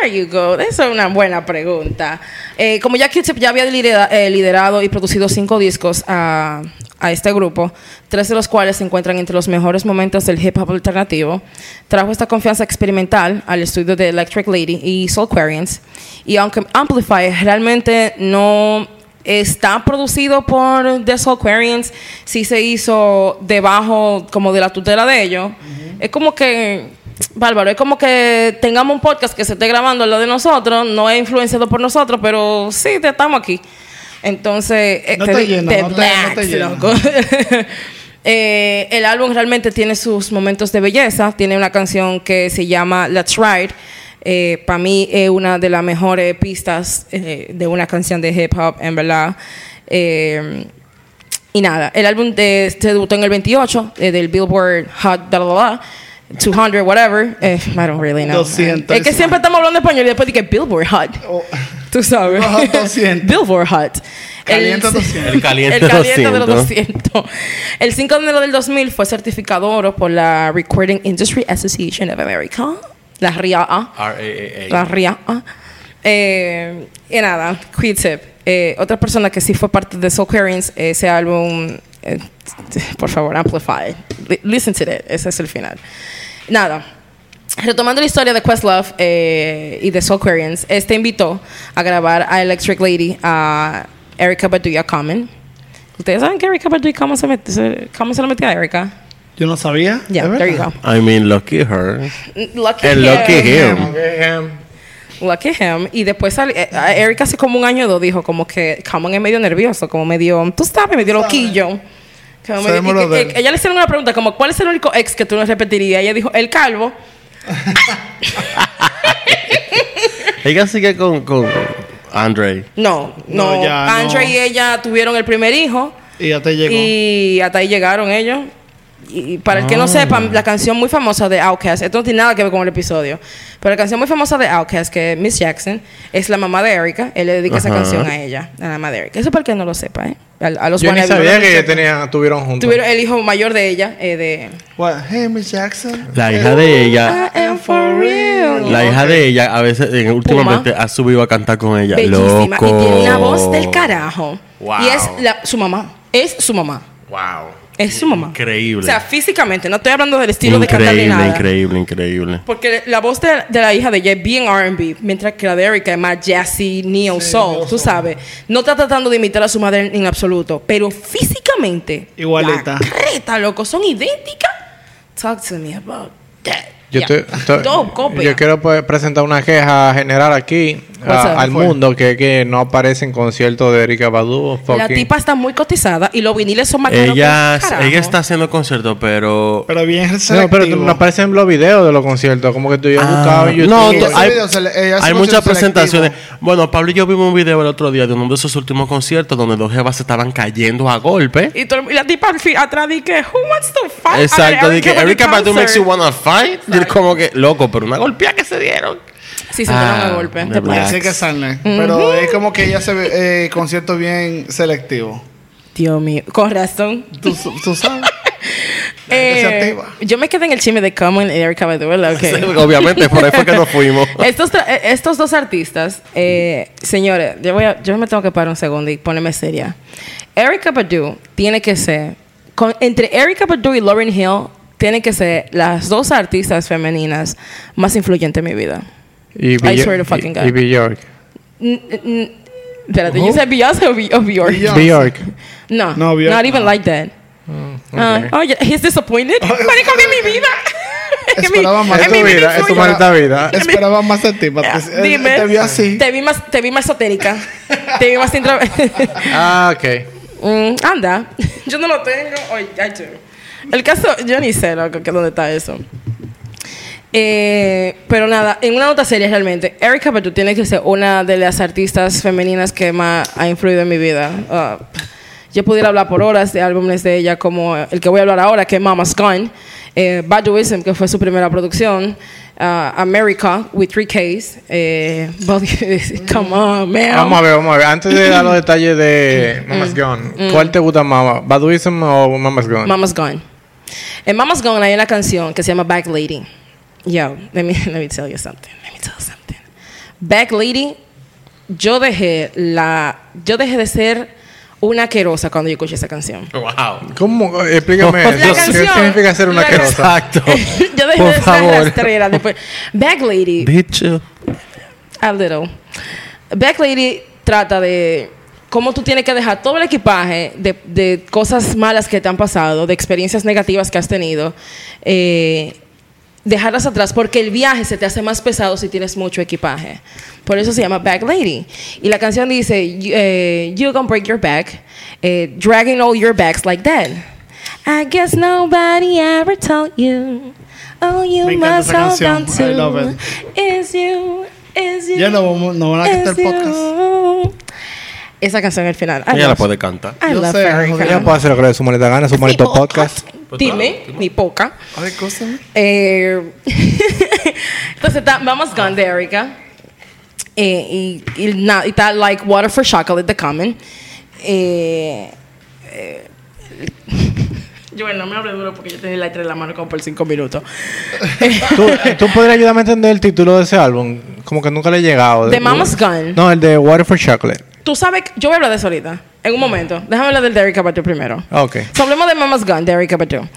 C: There you go. Esa es una buena pregunta. Eh, como ya Q-Tip ya había eh, liderado y producido cinco discos a, a este grupo, tres de los cuales se encuentran entre los mejores momentos del hip hop alternativo, trajo esta confianza experimental al estudio de Electric Lady y Soulquarians. Y aunque Amplify realmente no está producido por The Soulquarians, sí se hizo debajo como de la tutela de ellos. Es como que Bárbaro, es como que tengamos un podcast que se esté grabando lo de nosotros, no es influenciado por nosotros, pero sí, te estamos aquí. Entonces, eh,
B: No
C: te
B: no te- no
C: loco. [LAUGHS] Eh, el álbum realmente tiene sus momentos de belleza. Tiene una canción que se llama Let's Ride. Para mí es una de las mejores pistas eh, de una canción de hip hop, en verdad. Eh, y nada, el álbum de, se debutó en el 28 eh, del Billboard Hot bla, bla, bla, 200, whatever. Eh, I don't really know.
B: 200.
C: Es que siempre estamos hablando español y después dije Billboard Hot.
B: Oh,
C: Tú sabes.
B: Hot 200.
C: Billboard Hot.
B: Caliente
C: El-
B: 200.
E: El caliente,
C: el caliente de los
E: 200.
C: 200. El 5 de enero del 2000 fue certificado oro por la Recording Industry Association of America, la RIAA.
E: R-A-A-A.
C: La RIAA. Eh, y nada, Q-Tip. Eh, otra persona que sí fue parte de Soulquarians, ese álbum, por favor, Amplify. Li- Listen to it, ese es el final. Nada. Retomando la historia de Questlove eh, y de Soulquarians, este invitó a grabar a Electric Lady a Erika Badu y a Common. ¿Ustedes saben que Erika Badu y Common se, met- se- Common se lo metió a Erika?
B: Yo no sabía.
C: Yeah,
B: ¿Es
C: there you go.
E: I mean, lucky her.
C: Lucky
E: And lucky
C: him. Lucky him. Y después eh, a Eric hace como un año o dos dijo como que Common es medio nervioso, como medio, tú sabes, medio loquillo. Como medio- y
B: él.
C: ella le hicieron una pregunta como, ¿cuál es el único ex que tú no repetirías? Ella dijo, el calvo. [LAUGHS]
E: Ella sigue con, con Andre.
C: No, no.
B: No, ya,
C: Andre
B: no.
C: y ella tuvieron el primer hijo
B: llegó.
C: y hasta ahí llegaron ellos. Y para el que no sepa, la canción muy famosa de Outkast, esto no tiene nada que ver con el episodio, pero la canción muy famosa de Outkast, que es Miss Jackson, es la mamá de Erika. Él le dedica esa canción a ella, a la mamá de Erika. Eso para el que no lo sepa, ¿eh? A, a los
D: Yo ni sabía que ellos tenían, tuvieron juntos.
C: Tuvieron el hijo mayor de ella, eh, de...
B: What? Hey, Miss Jackson.
E: La hija de ella,
C: I am for real.
E: la hija de ella, a veces, eh, últimamente, ha subido a cantar con ella.
C: Bellísima.
E: Loco.
C: Y tiene una voz del carajo.
E: Wow.
C: Y es la- su mamá. Es su mamá.
E: Wow.
C: Es su mamá.
E: Increíble.
C: O sea, físicamente, no estoy hablando del estilo de cantar ni
E: increíble,
C: nada.
E: increíble, increíble.
C: Porque la voz de, de la hija de ella es bien R&B, mientras que la de Erika es más jazzy, neo soul, tú sabes. No está tratando de imitar a su madre en absoluto, pero físicamente...
B: Igualita.
C: La creta, loco, son idénticas. Talk to me about that.
D: Yo,
C: Yeah. [LAUGHS]
D: quiero presentar una queja general aquí a- al mundo que, que no aparece en conciertos de Erika Badu.
C: La tipa está muy cotizada y los viniles son más caros que
E: Ella, ella está haciendo conciertos, pero...
B: Pero bien
D: No, pero no aparecen los videos de los conciertos. Como que tú yo
E: Ah,
D: buscaba en YouTube.
E: no,
B: Y
E: tú-
B: ese
E: hay, hay muchas presentaciones.
B: selectivo.
E: Bueno, Pablo y yo vimos un video el otro día de uno de esos últimos conciertos donde dos jevas se estaban cayendo a golpe.
C: Y, todo- y la tipa atrás di que, who wants to fight?
E: Exacto,
C: at
E: de que
C: Badu
E: Erika Badu makes you
C: concert?"
E: wanna fight. Y como que, loco, pero una golpea que se dieron.
C: Sí, se dieron
E: Ah,
C: a golpe.
E: Black.
C: playa.
B: Así que sale. Pero es como que ella se ve eh, concierto bien selectivo.
C: Dios mío, con razón.
B: Tú, tú sabes. [LAUGHS]
C: Eh, yo me quedé en el chisme de Common y Erika Badu, ¿verdad? Ok. [LAUGHS]
E: Obviamente, por ahí fue que nos fuimos. [LAUGHS]
C: estos, eh, estos dos artistas, eh, señores, yo, voy a- yo me tengo que parar un segundo y ponerme seria. Erika Badu tiene que ser, con- entre Erika Badu y Lauryn Hill, tienen que ser las dos artistas femeninas más influyentes en mi vida.
D: Y
C: I swear to fucking
D: y-
C: God.
D: y Bjork.
C: N- n- Espérate, ¿you said Beyoncé o, Be- o Bjork?
D: Bjork.
C: No,
B: No, Bjork
C: not even
B: no.
C: like that. Ah,
D: ok.
C: oh, yeah, he's disappointed. [LAUGHS] Marico, que mi vida. [LAUGHS]
B: Esperaba más.
C: mi
D: tu vida, es tu maldita vida.
B: Esperaba más de ti. [LAUGHS] él
C: Dime.
B: Te vio así.
C: Te vi más, te vi más esotérica. te vi más intro...
D: Ah, ok.
C: Mm, anda. [LAUGHS] Yo no lo tengo. Oye, ay, yo. El caso, yo ni sé loco, que dónde está eso. Eh, pero nada, en una nota seria realmente, Erika Badu tiene que ser una de las artistas femeninas que más ha influido en mi vida. Ah, yo pudiera hablar por horas de álbumes de ella, como el que voy a hablar ahora, que es Mama's Gone, eh, Baduism, que fue su primera producción, ah, America, with three Ks, eh, [LAUGHS] come on, man.
D: Vamos a ver, vamos a ver. Antes de dar los [LAUGHS] detalles de Mama's Gone, ¿cuál te gusta más? ¿Baduism o Mama's Gone?
C: Mama's Gone. En Mama's Gone hay una canción que se llama Back Lady. Yo, let me, let me tell you something. Let me tell you something. Back Lady, yo dejé la, yo dejé de ser una querosa cuando yo escuché esa canción.
E: Wow.
D: ¿Cómo? Explícame
C: La.
D: ¿Qué
C: canción-
D: significa ser una querosa?
E: Exacto. [LAUGHS]
C: yo dejé
E: Por
C: de ser
E: favor.
C: rastrera después. Back Lady,
E: Bitch.
C: A little. Back Lady trata de cómo tú tienes que dejar todo el equipaje de, de cosas malas que te han pasado, de experiencias negativas que has tenido, eh, dejarlas atrás porque el viaje se te hace más pesado si tienes mucho equipaje. Por eso se llama Back Lady. Y la canción dice, you, eh, you gonna break your back, eh, dragging all your bags like that. I guess nobody ever told you. Oh, you
B: Me
C: must hold on
B: canción. I love
C: to.
B: it.
C: Is you, is you.
B: Ya no, vamos- no van a quitar el
C: is
B: podcast.
C: you. Esa canción al final. I
E: Ella la puede cantar.
C: I
B: Yo
C: love
B: sé.
D: Ella puede hacer lo que le dé su maldita gana, su maldito podcast.
C: Dime, mi poca.
B: Ay, cosa.
C: Eh, [LAUGHS] entonces vamos con de Erika. Eh, y, y, na- y está Like Water for Chocolate, The Common. Eh, eh, [LAUGHS] yo, bueno, no me hable duro porque yo tenía la letra en la mano como por cinco minutos. [LAUGHS]
D: ¿Tú, ¿Tú podrías ayudarme a entender el título de ese álbum? Como que nunca le he llegado.
C: The Mama's Gun.
D: No, el de Water for Chocolate.
C: Tú sabes, yo voy a hablar de eso ahorita, en un momento. Déjame hablar del de Erika Badu primero.
D: Ok.
C: So, hablemos de Mama's Gun, de Erika Badu.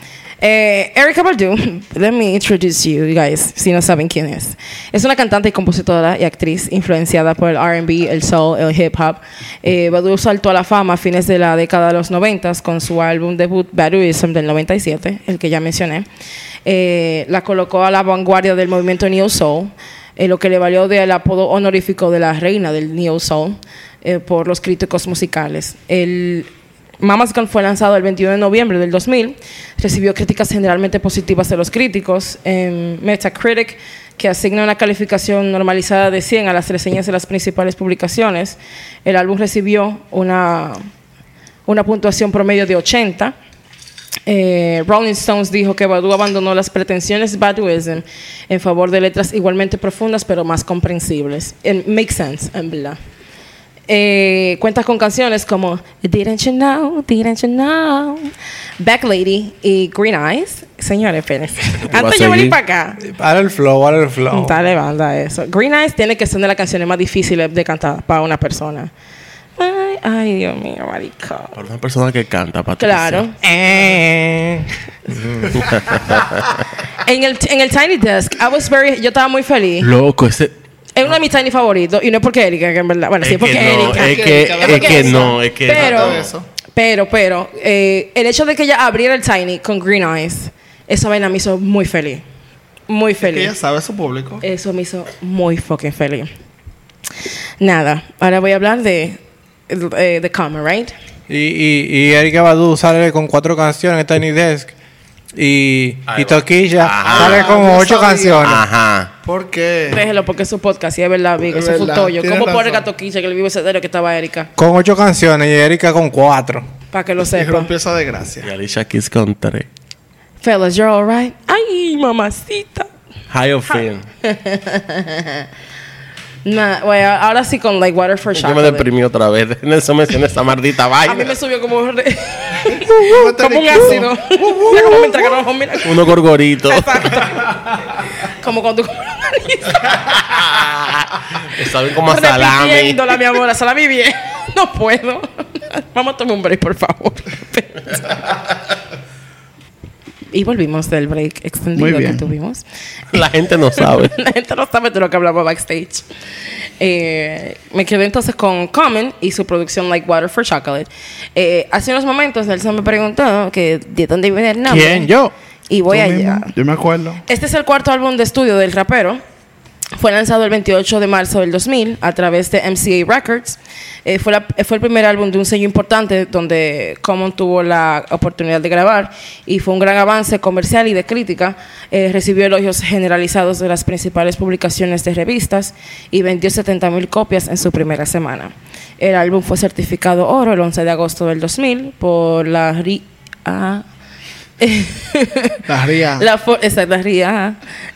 C: Eh, Erika Badu, [LAUGHS] let me introduce you, you guys, si no saben quién es. Es una cantante y compositora y actriz influenciada por el R&B, el soul, el hip hop. Eh, Badu saltó a la fama a fines de la década de los 90 con su álbum debut Baduism del 97, el que ya mencioné. Eh, la colocó a la vanguardia del movimiento Neo Soul, eh, lo que le valió del apodo honorífico de la reina del Neo Soul eh, por los críticos musicales. El Mama's Gun fue lanzado el 21 de noviembre del 2000. Recibió críticas generalmente positivas de los críticos. En Metacritic, que asigna una calificación normalizada de 100 a las reseñas de las principales publicaciones, el álbum recibió una, una puntuación promedio de 80. Eh, Rolling Stones dijo que Badu abandonó las pretensiones Baduism en favor de letras igualmente profundas pero más comprensibles. And makes sense, en verdad. Eh, cuenta con canciones como Didn't You Know, Didn't You Know, Back Lady y Green Eyes. Señores, espérense. [LAUGHS] Antes de yo venir para acá,
D: Para el flow, para el flow.
C: Dale banda eso. Green Eyes tiene que ser una de las canciones más difíciles de cantar para una persona. Ay, ay Dios mío, marica.
E: Para una persona que canta, Patricia.
C: Claro. [LAUGHS] en, el, en el Tiny Desk, I was very, yo estaba muy feliz.
E: Loco, ese.
C: Es uno de mis Tiny favoritos. Y no es porque Erika, que en verdad. Bueno, sí, es porque
E: que no,
C: Erika.
E: es que,
B: Es
E: es que no, es que
C: Pero,
B: eso.
C: pero, pero, eh, el hecho de que ella abriera el Tiny con Green Eyes, esa vaina me hizo muy feliz. Muy
B: Que
C: feliz.
B: ella sabe su público.
C: Eso me hizo muy fucking feliz. Nada, ahora voy a hablar de eh, The Common, right?
D: Y, y, y Erika Badu sale con cuatro canciones en Tiny Desk. Y,
E: Ahí
D: y. Toquilla sale con
B: yo
D: ocho
B: sabía.
D: canciones.
E: Ajá.
B: ¿Por qué?
C: Déjelo porque es su podcast, y es verdad, Vic,
B: Es
C: eso un tollo. ¿Cómo pone
B: razón.
C: Gatoquicha que le vivo ese que estaba Erika?
D: Con ocho canciones y Erika con cuatro.
C: Para que lo
B: Y
C: sepa.
B: rompió esa desgracia.
E: Y Alicia Keys con tres.
C: Fellas, you're alright. Ay, mamacita.
E: High of Fame.
C: Nah, bueno, ahora sí con like water for
E: Yo me
C: chocolate.
E: deprimí otra vez. Nelson menciona esa maldita
C: A mí me
E: vaina.
C: subió como, re-
B: Como
C: un ácido. Mira cómo me entregaron, mira.
E: Unos gorgoritos.
C: Como cuando tú comes [LAUGHS]
E: Saben como a salami.
C: Repitiéndola, mi amor, a salami bien. [LAUGHS] No puedo. Vamos a tomar un break, por favor. y volvimos del break extendido que tuvimos.
E: La gente no sabe. [LAUGHS]
C: La gente no sabe de lo que hablaba backstage. Eh, me quedé entonces con Common y su producción Like Water for Chocolate. Eh, hace unos momentos Nelson me preguntó que de dónde viene el nombre.
D: ¿Quién? ¿Yo?
C: Y voy allá.
B: mismo, Yo me acuerdo.
C: Este es el cuarto álbum de estudio del rapero. Fue lanzado el 28 de marzo del 2000 a través de MCA Records. Eh, fue, la- fue el primer álbum de un sello importante donde Common tuvo la oportunidad de grabar y fue un gran avance comercial y de crítica. Eh, recibió elogios generalizados de las principales publicaciones de revistas y vendió 70 mil copias en su primera semana. El álbum fue certificado oro el 11 de agosto del 2000 por la RIA. [LAUGHS]
B: La ría.
C: La exacto.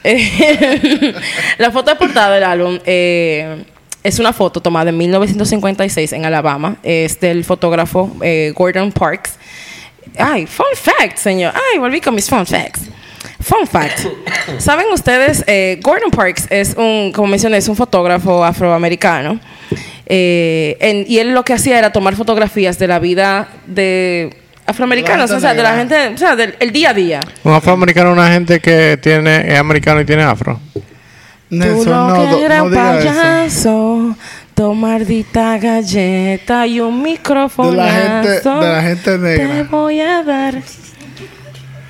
C: Eh, [LAUGHS] la foto de portada del álbum eh, es una foto tomada en 1956 en Alabama. Es del fotógrafo eh, Gordon Parks. Ay, fun fact, señor. Ay, volví con mis fun facts. Fun fact. ¿Saben ustedes? Eh, Gordon Parks es un, como mencioné, es un fotógrafo afroamericano. Y él lo que hacía era tomar fotografías de la vida de afroamericanos, o sea, de la
B: gente
C: o sea, del el día a día.
D: Un afroamericano, una gente que tiene, es americano y tiene afro.
B: Nelson,
C: Tú lo
B: no,
C: que eras
B: no
C: payaso, tomar dita galleta y un micrófono.
B: De la gente- de la gente negra.
C: Te voy a dar.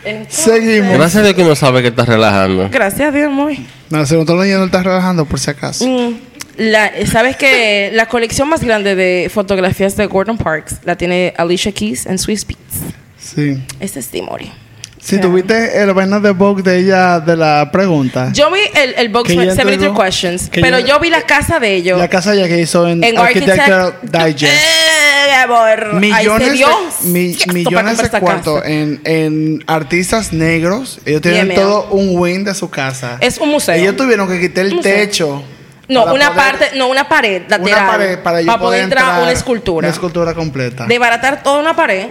C: Entonces-
B: Seguimos.
E: Gracias a Dios que uno sabe que estás relajando.
C: Gracias a Dios, muy.
B: No, si nosotros no estás relajando por si acaso.
C: Mm, la- Sabes que la colección más grande de fotografías de Gordon Parks la tiene Alicia Keys en Swiss Beats.
B: Sí.
C: Este es Timori.
B: Si tuviste el vaina de Vogue de ella de la pregunta.
C: Yo vi el, el
B: ella
C: 73
B: entregó-
C: Questions,
B: que
C: pero yo vi la casa de ellos.
B: la casa ya que hizo en,
C: en
B: Architectural
C: Architect
B: Digest.
C: Eh, amor.
B: Millones de, mi- millones de cuartos en, en artistas negros. Ellos tienen
C: Yeah,
B: todo un wing de su casa.
C: Es un museo.
B: Ellos tuvieron que quitar el
C: Museo.
B: techo.
C: No, una
B: poder-
C: parte, no, una pared lateral.
B: Una pared para,
C: poder entrar una escultura.
B: Una escultura completa.
C: Desbaratar toda una pared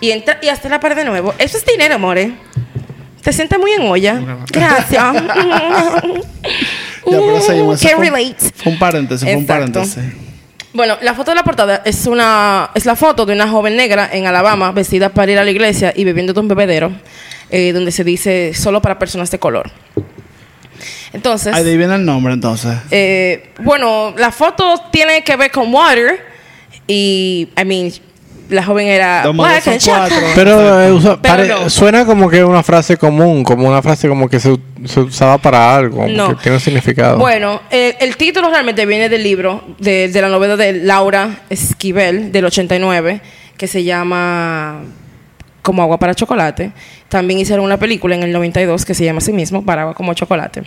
C: y entra y hacer la pared de nuevo. Eso es dinero, amores. Te sientes muy en olla. Gracias. [LAUGHS]
B: Ya, pero seguimos. Eso
C: Can
B: fue un-
C: relate.
B: Fue un paréntesis, fue un
C: Exacto.
B: paréntesis.
C: Bueno, la foto de la portada es una es la foto de una joven negra en Alabama vestida para ir a la iglesia y bebiendo de un bebedero eh, donde se dice solo para personas de color. Entonces,
B: Ahí viene el nombre entonces.
C: eh, bueno, la foto tiene que ver con water y, I mean, la joven era black and.
D: Pero, eh, usa-
C: Pero
D: pare-
C: no.
D: suena como que una frase común, como una frase como que se, se usaba para algo,
C: No.
D: que tiene un significado.
C: Bueno, eh, el título realmente viene del libro, de, de la novela de Laura Esquivel, del 89, que se llama Como agua para chocolate. También hicieron una película en el 92 que se llama así mismo, Para agua como chocolate.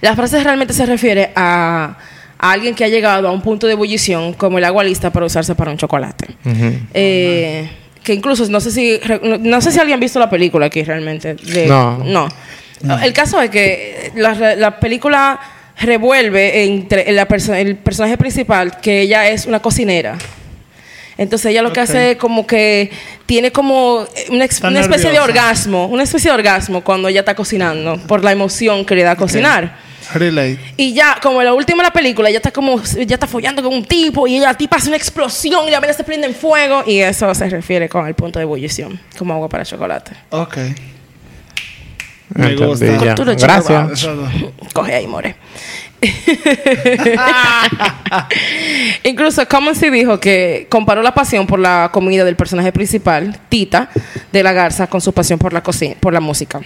C: La frase realmente se refiere a, a alguien que ha llegado a un punto de ebullición como el agua lista para usarse para un chocolate. Eh, que incluso no sé si no, no sé si alguien ha visto la película aquí realmente. de-
D: No.
C: no. El caso es que la, la película revuelve entre la perso- el personaje principal que ella es una cocinera. Entonces ella lo que hace es como que tiene como una, ex-
B: Está
C: una especie de orgasmo, una especie de orgasmo cuando ella está cocinando por la emoción que le da cocinar.
B: Relay.
C: Y ya, como en la última de la película, ella está como, ya está follando con un tipo y ella la tipa hace una explosión y la vela se prende en fuego y eso se refiere con el punto de ebullición, como agua para chocolate.
B: Ok. Me
D: Entendí,
B: gusta.
D: Gracias.
B: Eso-
C: Coge ahí, more. [LAUGHS] Incluso Common sí dijo que comparó la pasión por la comida del personaje principal, Tita, de la Garza, con su pasión por la cocina, por la música.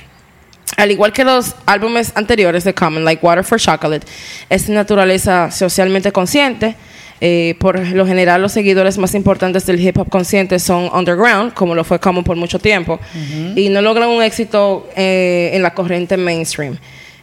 C: Al igual que los álbumes anteriores de Common, like Water for Chocolate, es de naturaleza socialmente consciente. Eh, por lo general, los seguidores más importantes del hip hop consciente son underground, como lo fue Common por mucho tiempo, y no logran un éxito eh, en la corriente mainstream.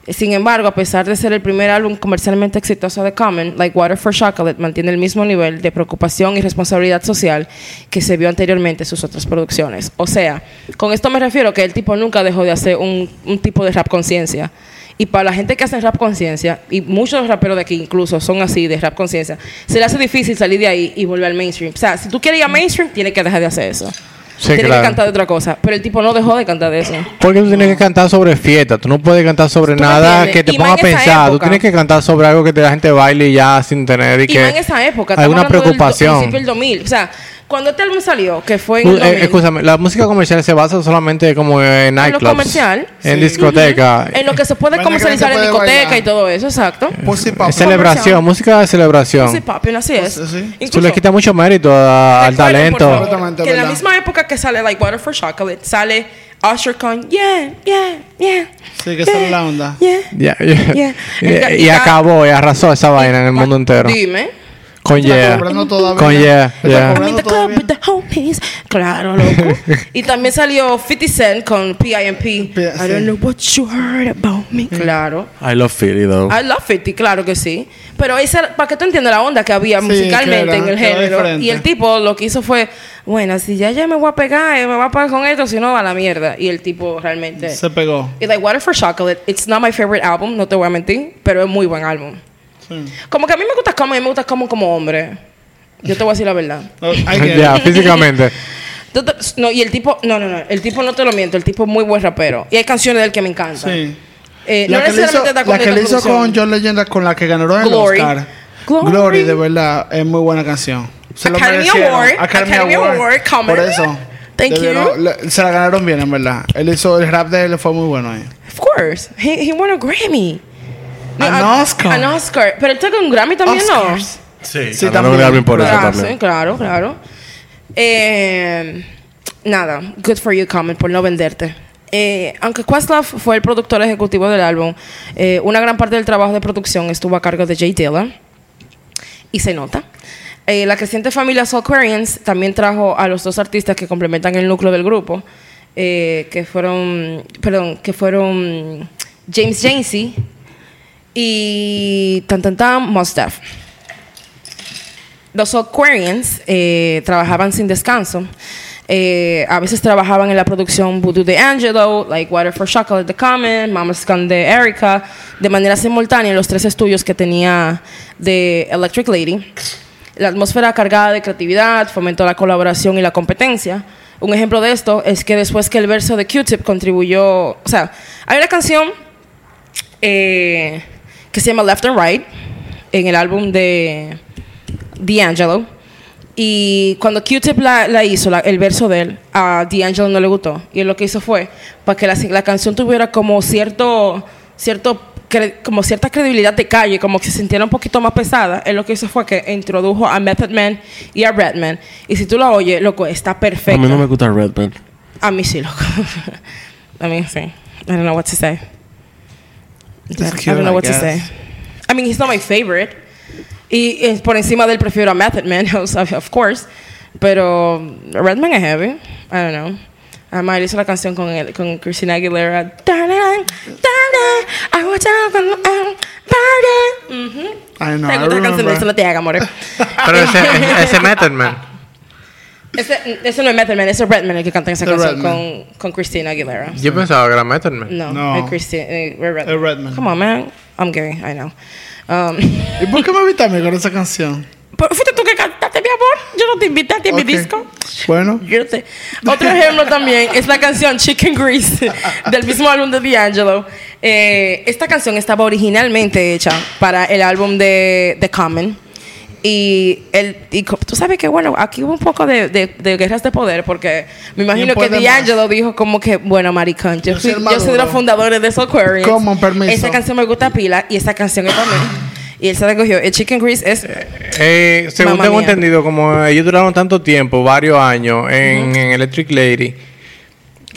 C: Sin embargo, a pesar de ser el primer álbum comercialmente exitoso de Common, Like Water for Chocolate mantiene el mismo nivel de preocupación y responsabilidad social que se vio anteriormente en sus otras producciones. O sea, con esto me refiero que el tipo nunca dejó de hacer un, tipo de rap conciencia. Y para la gente que hace rap conciencia, y muchos raperos de aquí incluso son así, de rap conciencia, se le hace difícil salir de ahí y volver al mainstream. O sea, si tú quieres ir al mainstream, tienes que dejar de hacer eso.
D: Sí, claro.
C: que cantar de otra cosa. Pero el tipo no dejó de cantar de eso.
D: Porque tú tienes que cantar sobre fiesta, tú no puedes cantar sobre
C: Tú
D: nada que te
C: Y
D: ponga a pensar, tú
C: época.
D: tienes que cantar sobre algo que la gente baile y ya sin tener y
C: Y
D: que
C: en esa época.
D: alguna
C: del
D: preocupación.
C: principio del 2000. O sea, cuando este álbum salió, que fue en
D: Uh, eh,
C: 2000,
D: escúchame, la música comercial se basa solamente como en
C: en lo
D: nightclubs,
C: comercial,
D: en
B: Sí.
D: discoteca,
C: en lo que se puede comercializar en
B: gente puede
C: discoteca
B: bailar.
C: y todo eso, exacto.
B: Pussy Pop.
D: Es celebración, música de celebración.
C: Sí, papi, así es.
B: Pues, sí.
D: Eso
C: Incluso,
D: le quita mucho mérito a- al talento.
C: favor, que en la misma época que sale Like Water for Chocolate, sale Usher con Yeah, yeah, yeah.
B: Sí, que esa es la onda.
C: Yeah.
D: Ya.
C: Yeah.
D: Y,
C: Y-
D: y acabó y arrasó esa vaina en el mundo entero.
C: Dime.
D: Con yeah.
B: todavía.
D: Con yeah, yeah.
C: I'm in
B: cobrando
C: the club
B: todavía.
C: with the homies. Claro, loco. [LAUGHS] y también salió 50 Cent con PIMP. I don't know what you heard about me. Claro.
E: I love Philly, though.
C: I love 50, claro que sí. Pero esa, para que tú entiendas la onda que había
B: Sí,
C: musicalmente
B: que era-
C: en el género. Y el tipo lo que hizo fue, bueno, si ya ya me voy a pegar, eh, me voy a pegar con esto, si no va a la mierda. Y el tipo realmente...
B: Se pegó.
C: Y like Water for Chocolate, it's not my favorite album, no te voy a mentir, pero es muy buen álbum.
B: Sí.
C: Como que a mí me gusta como, a mí me gusta como como hombre. Yo te voy a decir la verdad.
B: No, [LAUGHS]
D: Ya,
B: it.
D: físicamente. [LAUGHS]
C: No, y el tipo, no, no, no, el tipo no te lo miento, el tipo es muy buen rapero. Y hay canciones de él que me encantan.
B: Sí.
C: Eh, no
B: La que le hizo,
C: necesariamente está
B: la que le hizo con John Legend, con la que ganó el
C: Glory.
B: Oscar.
C: Glory.
B: Glory. de verdad, es muy buena canción. Se lo
C: Academy
B: merecieron.
C: Award, Academy Award, come
B: Por eso.
C: Thank you.
B: le- se la ganaron bien, en verdad. Él hizo el rap de él, fue muy bueno ahí.
C: Of course. He, he won a Grammy.
B: An
C: a-
B: Oscar.
C: An Oscar. Pero él toca un Grammy también,
B: Oscars.
E: Sí,
B: Sí,
E: un
B: también.
E: Grammy por eso
C: Claro,
E: también.
C: sí, claro, claro. Eh, nada, good for you, Common, por no venderte. Eh, aunque Questlove fue el productor ejecutivo del álbum, eh, una gran parte del trabajo de producción estuvo a cargo de Jay Dilla. Y se nota. Eh, la creciente familia Soulquarians también trajo a los dos artistas que complementan el núcleo del grupo, eh, que fueron, perdón, que fueron James Jancy y tan tan tan Mos Def. Los Aquarians eh, trabajaban sin descanso. Eh, a veces trabajaban en la producción Voodoo de Angelo, Like Water for Chocolate de Common, Mama's Gun de Erica, de manera simultánea en los tres estudios que tenía de Electric Lady. La atmósfera cargada de creatividad fomentó la colaboración y la competencia. Un ejemplo de esto es que después que el verso de Q-Tip contribuyó, o sea, hay una canción eh, que se llama Left and Right en el álbum de D'Angelo. Y cuando Q-Tip la, la hizo, la- el verso de él, a D'Angelo no le gustó. Y él lo que hizo fue, para que la, la canción tuviera como cierto, cierto, cre- como cierta credibilidad de calle, como que se sintiera un poquito más pesada, él lo que hizo fue que introdujo a Method Man y a Redman. Y si tú la oyes, loco, está
E: A
C: perfecto.
E: mí no me gusta Redman.
C: A mí sí, loco. [LAUGHS] a mí sí. I don't know what to say.
B: It's
C: I don't know
B: I
C: what to say. I mean, he's not my favorite. Y por encima del prefiero a Method Man, [LAUGHS] of course. Pero Redman es heavy. I don't know. Él hizo la canción con, él, con Christina Aguilera. I the um, party.
B: I know,
C: Me
B: I
C: gusta la canción de eso, no te haga, amor. [LAUGHS]
D: Pero ese, ese Method Man.
C: Ese, ese no es Method Man, ese es Redman el que canta esa
B: The
C: canción
B: Redman.
C: con, con Christina Aguilera.
D: Yo pensaba que era Method Man.
C: No,
B: No.
C: es Christina, eh,
B: Es Redman.
C: Come on, man. I'm gay, I know. Um,
B: ¿Y por qué me invitaste a mí con esa canción?
C: pero fuiste tú que cantaste, mi amor. Yo no te invité a ti en
B: Ok.
C: mi disco.
B: Bueno,
C: Yo no te- Otro ejemplo también es la canción Chicken Grease [LAUGHS] del mismo álbum de D'Angelo. Eh, esta canción estaba originalmente hecha para el álbum de The Common. Y, el, y tú sabes que, bueno, aquí hubo un poco de, de- de guerras de poder porque me imagino que D'Angelo dijo como que, bueno, maricón, yo,
B: Yo soy
C: yo soy de los fundadores de Soulquarians.
B: ¿Cómo? Permiso.
C: Esa canción me gusta pila y esa canción es también. Y él se la cogió. El Chicken Grease es...
D: Eh, según
C: Mamma
D: tengo
C: mía.
D: entendido, como ellos duraron tanto tiempo, varios años, en, en Electric Lady,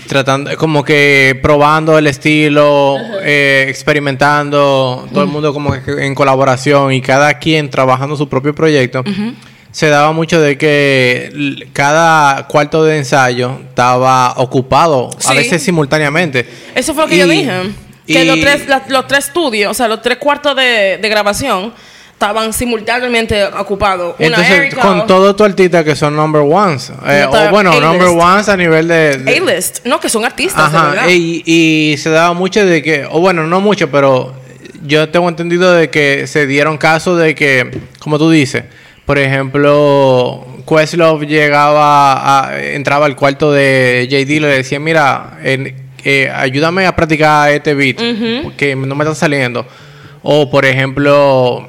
D: tratando, como que probando el estilo, eh, experimentando, todo el mundo como que en colaboración y cada quien trabajando su propio proyecto, se daba mucho de que cada cuarto de ensayo estaba ocupado, a veces simultáneamente.
C: Eso fue lo que yo dije. Que
D: y-
C: los tres, la- los tres estudios, o sea, los tres cuartos de, de grabación estaban simultáneamente ocupados. Una
D: Entonces,
C: Erika,
D: con todos tus artistas que son number ones, eh, o bueno, number ones a nivel de... de-
C: A-list. No, que son artistas, de
D: Ajá,
C: verdad.
D: y, y se daba mucho de que, o bueno, no mucho, pero yo tengo entendido de que se dieron casos de que, como tú dices, por ejemplo, Questlove llegaba, a, entraba al cuarto de JD y le decía, mira, en- eh, ayúdame a practicar este beat, porque no me está saliendo. O, por ejemplo...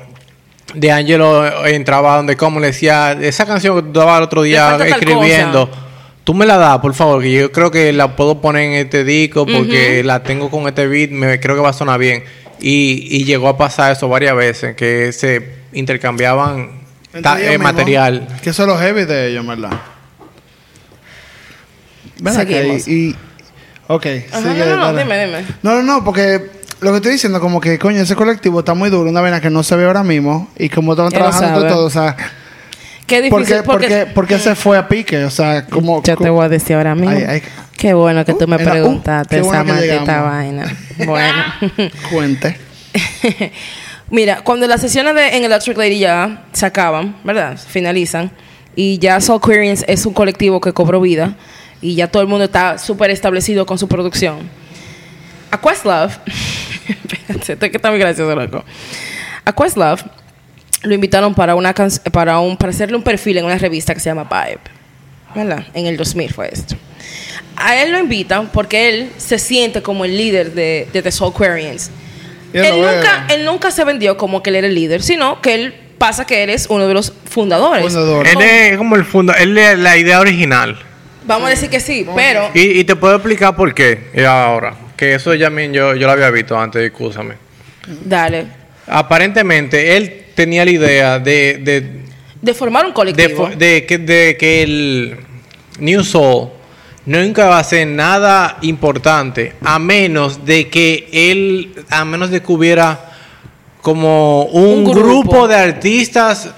D: De Angelo entraba donde como le decía, esa canción que tú dabas el otro día escribiendo. Tú me la das, por favor, que yo creo que la puedo poner en este disco porque la tengo con este beat, me creo que va a sonar bien. Y, y llegó a pasar eso varias veces, que se intercambiaban ta- eh, material.
B: Que eso es lo heavy de ellos, ¿verdad? Ven acá
C: Seguimos.
B: y, y- Ok,
C: Ajá,
B: sigue,
C: no, no, no, dime, dime.
B: No, no, no, porque lo que estoy diciendo, como que, coño, ese colectivo está muy duro, una vaina que no se ve ahora mismo, y como están trabajando todo, o sea,
C: Qué
B: ¿por
C: difícil
B: por qué- por qué se fue a pique? O sea, como...
C: Yo te voy a decir ahora mismo.
B: Ay, ay.
C: Qué bueno que tú me
B: Uh, era- uh,
C: preguntaste esa maldita vaina. Bueno. [LAUGHS]
B: Cuente. [LAUGHS]
C: Mira, cuando las sesiones de, en Electric Lady ya se acaban, ¿verdad? Finalizan. Y ya Soul Queerians es un colectivo que cobró vida. Y ya todo el mundo está súper establecido con su producción. A Questlove. Espérate, esto que está muy gracioso, loco. A Questlove lo invitaron para, una can- para, un, para hacerle un perfil en una revista que se llama Vibe. ¿Verdad? En el 2000 fue esto. A él lo invitan porque él se siente como el líder de, de The Soul Queerians.
B: Yo
C: Él
B: veo.
C: nunca, él nunca se vendió como que él era el líder, sino que él pasa que él es uno de los fundadores.
B: Fundador.
D: Él es como el funda, él es la idea original.
C: Vamos a decir que sí, pero
D: Y, y te puedo explicar por qué ahora. Que eso ya también yo, yo lo había visto antes, discúlpame.
C: dale.
D: Aparentemente, él tenía la idea de, de
C: De formar un
D: de,
C: colectivo.
D: de que, de que el New Soul nunca va a ser nada importante a menos de que él, a menos de que hubiera como un,
C: Un grupo.
D: grupo. de artistas,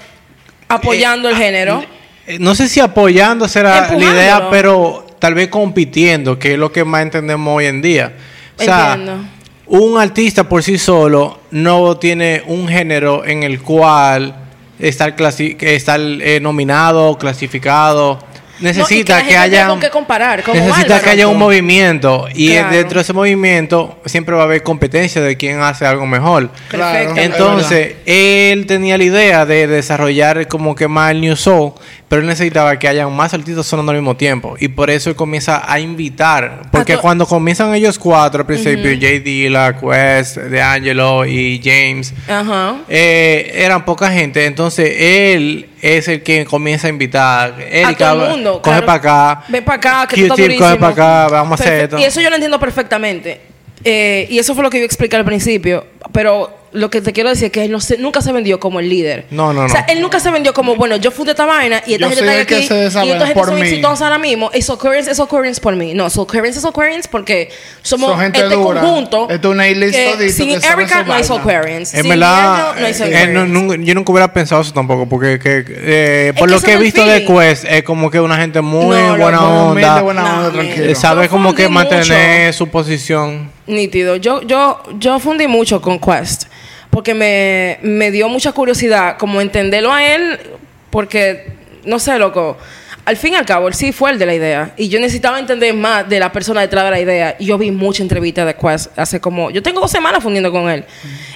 C: apoyando el género.
D: eh, no sé si apoyando será la idea, pero tal vez compitiendo, que es lo que más entendemos hoy en día. O sea,
C: Entiendo.
D: un artista por sí solo no tiene un género en el cual estar, clasi- que estar eh, nominado, clasificado. Necesita
C: No,
D: que,
C: gente
D: haya
C: con qué comparar, como
D: necesita
C: Álvaro.
D: que haya un movimiento y
C: Claro.
D: dentro de ese movimiento siempre va a haber competencia de quién hace algo mejor.
C: Perfecto.
B: Claro.
D: Entonces, él tenía la idea de desarrollar como que más el New Soul, pero él necesitaba que haya más artistas sonando al mismo tiempo. Y por eso él comienza a invitar. Porque
C: A
D: cuando comienzan ellos cuatro al principio, JD, La Quest, De Angelo y James, eh, eran poca gente. Entonces, él es el que comienza a invitar. Erika,
C: todo el mundo.
D: coge
C: claro.
D: para acá.
C: Ven para acá, que durísimo.
D: coge para acá, vamos a hacer esto.
C: Y eso yo lo entiendo perfectamente. Eh, y eso fue lo que yo expliqué al principio. Pero lo que te quiero decir es que él no se- nunca se vendió como el líder.
D: No, no,
C: O sea,
D: no.
C: él nunca se vendió como, bueno, yo fundé esta vaina y esta
B: Yo
C: gente está aquí y esta gente
B: por
C: son
B: mí.
C: exitosos ahora mismo. Es Occurrence, es Occurrence por mí. No, es Occurrence, es Occurrence porque somos
B: Son gente
C: este
B: dura.
C: conjunto.
B: Esto es una
C: que sin
B: su
C: no hay
B: vaina.
C: Occurrence.
D: En
C: sin
D: verdad,
C: no
D: eh,
C: Occurrence.
D: no- nunca- yo nunca hubiera pensado eso tampoco, porque que, eh,
C: Es
D: por lo que he
C: es
D: visto de. Quest, es como que una gente muy
C: No,
D: buena onda,
B: buena
C: No,
B: onda,
D: eh, sabe como que mantener su posición.
C: Nítido. Yo, yo, yo fundí mucho con Quest porque me, me dio mucha curiosidad como entenderlo a él porque, no sé, loco, al fin y al cabo, él sí fue el de la idea. Y yo necesitaba entender más de la persona detrás de la idea. Y yo vi mucha entrevista de Quest hace como. Yo tengo dos semanas fundiendo con él.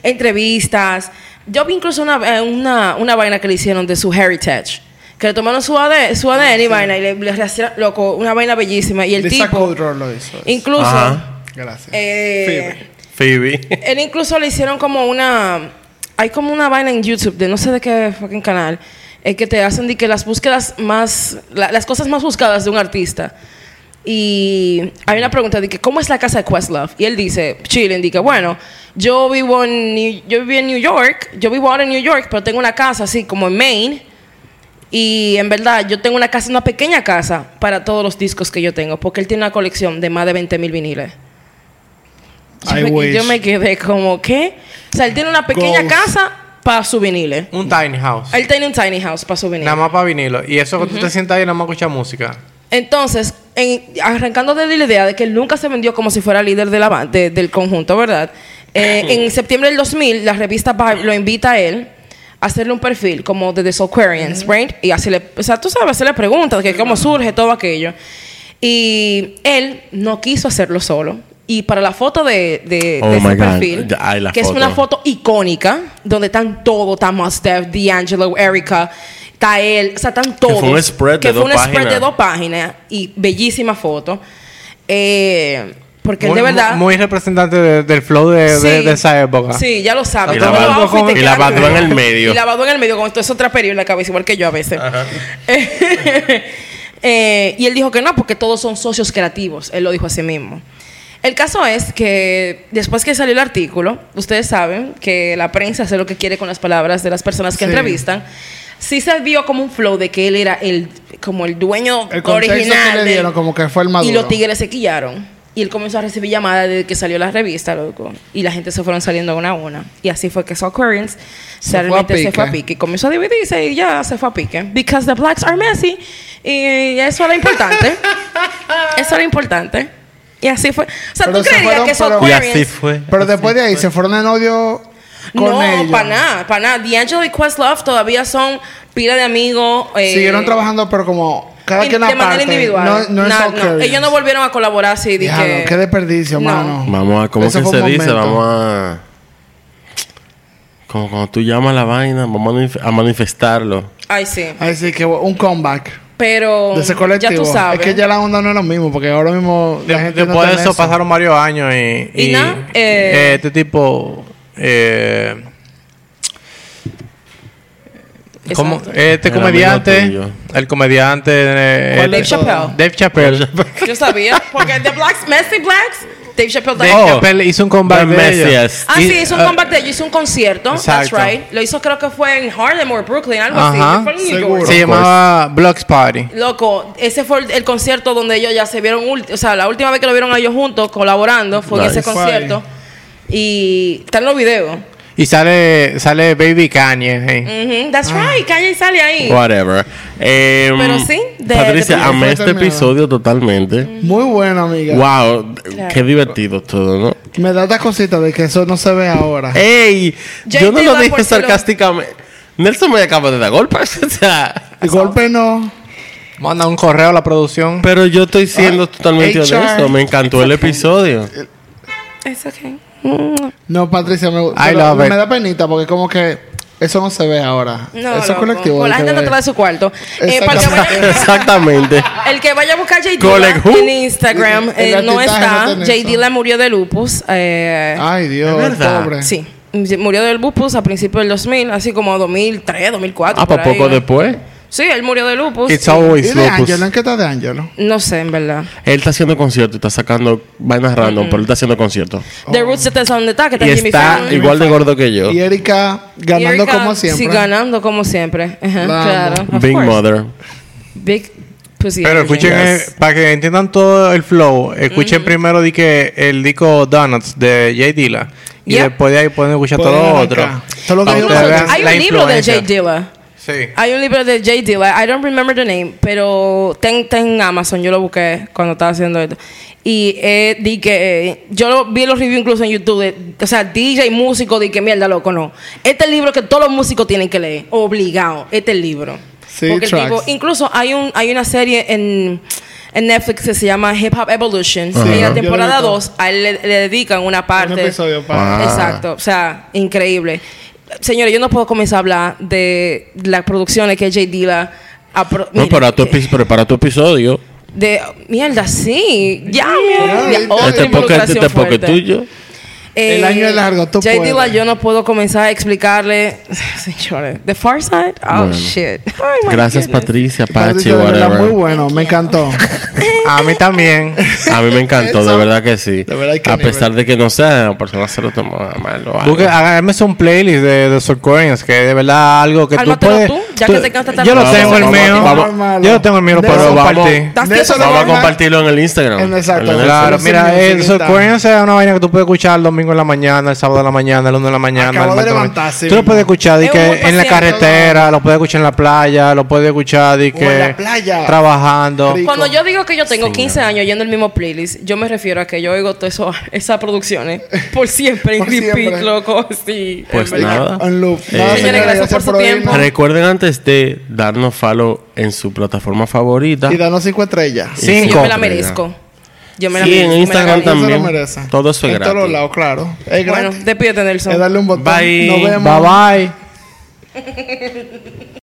C: Entrevistas. Yo vi incluso una, eh, una, una vaina que le hicieron de su heritage. Que le tomaron su ADN, su ADN y vaina y le, le loco, una vaina bellísima. Y el
B: Lisa
C: tipo.
B: Lo hizo.
C: Incluso.
E: Ajá.
B: Gracias.
C: eh,
E: Phoebe. [LAUGHS]
C: él incluso le hicieron como una. Hay como una vaina en YouTube de no sé de qué fucking canal. eh, que te hacen de que las búsquedas más. la- las cosas más buscadas de un artista. Y hay una pregunta de que cómo es la casa de Questlove. Y él dice, chilling, dice, bueno, yo vivo en New- yo viví en New York, yo vivo ahora en New York, pero tengo una casa así como en Maine. Y en verdad, yo tengo una casa, una pequeña casa para todos los discos que yo tengo, porque él tiene una colección de más de 20 mil viniles. Yo
B: I
C: me,
B: wish.
C: yo me quedé como, ¿qué? O sea, él tiene una pequeña casa para su vinile.
D: Un tiny house.
C: Él tiene un tiny house para su vinile.
D: Nada más para vinilo. Y eso que tú te sientas ahí nada más escuchar música.
C: Entonces, en- arrancando de la idea de que él nunca se vendió como si fuera líder de la, de- del conjunto, ¿verdad? Eh, en septiembre del 2000, la revista Vibe lo invita a él a hacerle un perfil como de The Soulquarians, right? Y así le, o sea, tú sabes, hacerle preguntas, que cómo surge todo aquello. Y él no quiso hacerlo solo. Y para la foto de, de,
E: Oh
C: de ese
E: God.
C: perfil,
E: ay,
C: que es una foto icónica, donde están todos, está Mos Def, D'Angelo, Erika, está él, o sea, están todos.
E: fue un spread
C: que
E: de
C: fue
E: dos
C: un spread de dos páginas y bellísima foto. Eh, porque
D: muy,
C: de verdad.
D: Muy representante de- del flow de, de-
C: Sí.
D: de esa época.
C: Sí, ya lo sabes.
E: Y la y en el medio.
C: Y la en el medio, con todo eso traperio en la cabeza, igual que yo a veces. [LAUGHS] Eh, y él dijo que no, porque todos son socios creativos. Él lo dijo a sí mismo. El caso es que después que salió el artículo, ustedes saben que la prensa hace lo que quiere con las palabras de las personas que
B: Sí.
C: entrevistan. Sí se vio como un flow de que él era el como el dueño
B: El
C: original.
B: que le
C: del-
B: dieron, como que fue el maduro.
C: y los tigres se quillaron. Y él comenzó a recibir llamadas desde que salió la revista, loco. Y la gente se fueron saliendo una a una. Y así fue que Soul Currents
B: Se
C: realmente
B: fue a
C: se fue a
B: pique.
C: comenzó a dividirse y ya se fue a pique. Because the blacks are messy. Y eso era importante. [LAUGHS] eso era importante. Y así fue. O sea,
B: Pero
C: tú
B: se
C: creerías
B: fueron,
C: que Soul
B: pero-
E: Y
C: Currents...
E: así fue.
B: Pero después de ahí se fueron en odio con
C: No,
B: ellos.
C: para nada, para nada. D'Angelo y Questlove todavía son pila de amigos. eh,
B: Siguieron trabajando, pero como cada
C: in-
B: quien
C: de
B: aparte.
C: manera individual.
B: No.
C: Ellos no volvieron a colaborar así. de
B: Diablo,
C: que-
B: qué desperdicio,
C: No.
B: mano.
E: Vamos a, ¿cómo
B: Eso
E: que
B: fue
E: se
B: un
E: dice?
B: momento.
E: Vamos a. Como cuando tú llamas la vaina, vamos a manif- a manifestarlo.
C: Ay, sí.
B: Así que un comeback
C: Pero
B: de ese colectivo.
C: ya tú sabes.
B: Es que ya la onda no es lo mismo, porque ahora mismo la
D: De-
B: gente no
D: después de
B: tiene
D: eso, pasaron varios años y.
C: Y nada, eh,
D: eh, este tipo. Eh, como, este
E: Era
D: comediante, el comediante eh,
C: ¿Cuál
D: Dave
C: Dave Chappelle?
D: Dave Chappelle.
C: Yo sabía. Porque The Blacks, Messy Blacks, Dave Chappelle
D: Dave
C: también.
D: Chappelle hizo un comeback
E: The
D: de ellos.
E: Messias.
C: Ah, sí, hizo un
D: eh,
C: comeback de ellos, hizo un concierto. That's right. Lo hizo, creo que fue en Harlem o Brooklyn, algo
D: Ajá.
C: así. Fue en New
B: Seguro.
C: York.
D: Se llamaba Blocks Party.
C: Loco, ese fue el, el concierto donde ellos ya se vieron, ulti- o sea, la última vez que lo vieron a ellos juntos colaborando fue en ese concierto. Y está en los videos.
D: Y sale, sale Baby Kanye.
C: Ujú, That's right, Kanye sale ahí.
E: Whatever. Em,
C: Pero sí, de-
E: Patricia,
C: de-
E: amé este
B: terminado.
E: episodio totalmente.
B: Muy bueno, amiga.
E: Wow,
C: Claro.
E: qué divertido todo, ¿no?
B: Me da esta cosita de que eso no se ve ahora.
E: ¡Ey! Yo no lo dije
C: lo-
E: sarcásticamente. Nelson me acaba de dar golpes. [LAUGHS] o sea,
B: golpe no.
D: Manda un correo a la producción.
E: pero yo estoy siendo totalmente
B: HR.
E: honesto. Me encantó el episodio.
C: It's okay.
B: No, Patricia, me,
D: I
B: pero
D: love
B: me
D: it.
B: da penita porque como que eso no se ve ahora.
C: No,
B: eso es colectivo.
C: Con la
B: de
C: gente no trae su cuarto. Eh, que vaya,
E: Exactamente. [LAUGHS]
C: el que vaya a buscar J.
E: Coleg
C: Dilla
E: who?
C: en Instagram eh, no está.
B: no tiene
C: J.
B: eso.
C: Dilla murió de lupus. eh,
B: Ay, Dios,
E: Es verdad.
B: pobre.
C: Sí. Murió del lupus a principios del 2000, así como 2003, 2004.
E: Ah,
C: por
E: pues
C: ahí,
E: poco
C: ¿no?
E: después.
C: Sí, él murió de lupus.
D: It's
C: y-
B: ¿Y
D: always
B: de
D: lupus.
B: Angelo? ¿En qué está de Angelo?
C: No sé, en verdad.
E: Él está haciendo conciertos y está sacando vainas random, pero él está haciendo conciertos.
C: The Roots está donde está, que está
E: Y
C: Jimmy
E: está
C: Fallon.
E: igual de gordo que yo.
B: Y Erika ganando
C: Erika,
B: como siempre.
C: Sí, ganando como siempre. Ajá,
B: La
C: claro.
E: Big
C: course.
E: Mother.
C: Big Pussy.
D: Pero escuchen, eh, para que entiendan todo el flow, escuchen primero di que el disco Donuts de Jay Dilla. Y
C: Yep.
D: después de ahí pueden escuchar
B: Pueden
D: todo lo otro.
B: Todo lo que
C: Hay un libro de. Jay Dilla.
D: Sí.
C: Hay un libro de Jay Dilla. I don't remember the name, pero está en, Amazon. Yo lo busqué cuando estaba haciendo esto. Y eh, di que eh, yo lo, vi los reviews incluso en YouTube. de- o sea, DJ, músico, di que mierda, loco, no. Este es el libro que todos los músicos tienen que leer. Obligado. Este es el libro.
B: Sí,
C: Porque el tipo, incluso hay un hay una serie en, en Netflix que se llama Hip Hop Evolution.
B: Sí,
C: y en la temporada
B: visto.
C: 2 a él le, le dedican una parte.
B: Un episodio para...
E: Ah.
C: Exacto, o sea, increíble. Señores, yo no puedo comenzar a hablar de las producciones que J. Dilla ha pro-
E: No, para tu,
C: eh,
E: prepara tu episodio.
C: de mierda, sí. Ya, mierda.
B: Este
C: Otra
E: Este porque
B: El año es largo, tú
C: J.
B: puedes.
C: Dilla, yo no puedo comenzar a explicarle, [LAUGHS] señores, The Far Side. Oh,
E: Bueno.
C: shit. [LAUGHS] Oh,
E: Gracias,
C: goodness.
E: Patricia, Pachi, whatever.
B: muy bueno, me encantó.
D: A mí también.
E: A mí me encantó, de verdad que sí.
B: De verdad que
E: a
B: nivel.
E: pesar de que no sea persona se lo tomó mal.
D: Busque, hágame un playlist de, de Soul que de verdad algo que tú puedes.
C: tú, ya que te encanta tanto.
D: Yo lo tengo el mío. Yo lo tengo el mío,
E: vamos.
D: compartir.
E: Vamos a compartirlo en el Instagram.
B: Exacto.
D: Claro, mira, el Soul es una vaina que tú puedes escuchar el domingo en la mañana, el sábado en la mañana, el lunes en la mañana.
B: Acabo
D: el
B: de
D: en
B: levantarse.
D: Tú lo puedes escuchar de
C: Es
D: que en la carretera, lo puedes escuchar en la playa, lo puedes escuchar de
B: en
D: que
B: la playa.
D: trabajando.
B: Rico.
C: Cuando yo digo que yo tengo 15 años yendo el mismo playlist, yo me refiero a que yo oigo todas esas producciones por siempre en
B: Por
C: repeat,
B: siempre.
C: loco. Sí,
E: Pues
C: en
E: nada. Eh,
C: Señores, gracias por su tiempo.
E: Recuerden antes de darnos follow en su plataforma favorita.
B: Y danos cinco estrellas.
D: Cinco.
C: Yo me la merezco. Yo me la
E: Sí, en
C: me la
E: Instagram
C: gano.
B: Eso se lo
E: también.
B: merece.
E: Todo eso es
B: En todos
E: gratis.
B: lados, claro. Es
C: Bueno, despídete, Nelson.
B: Es darle un botón.
E: Bye.
B: Nos vemos.
D: Bye bye. [LAUGHS]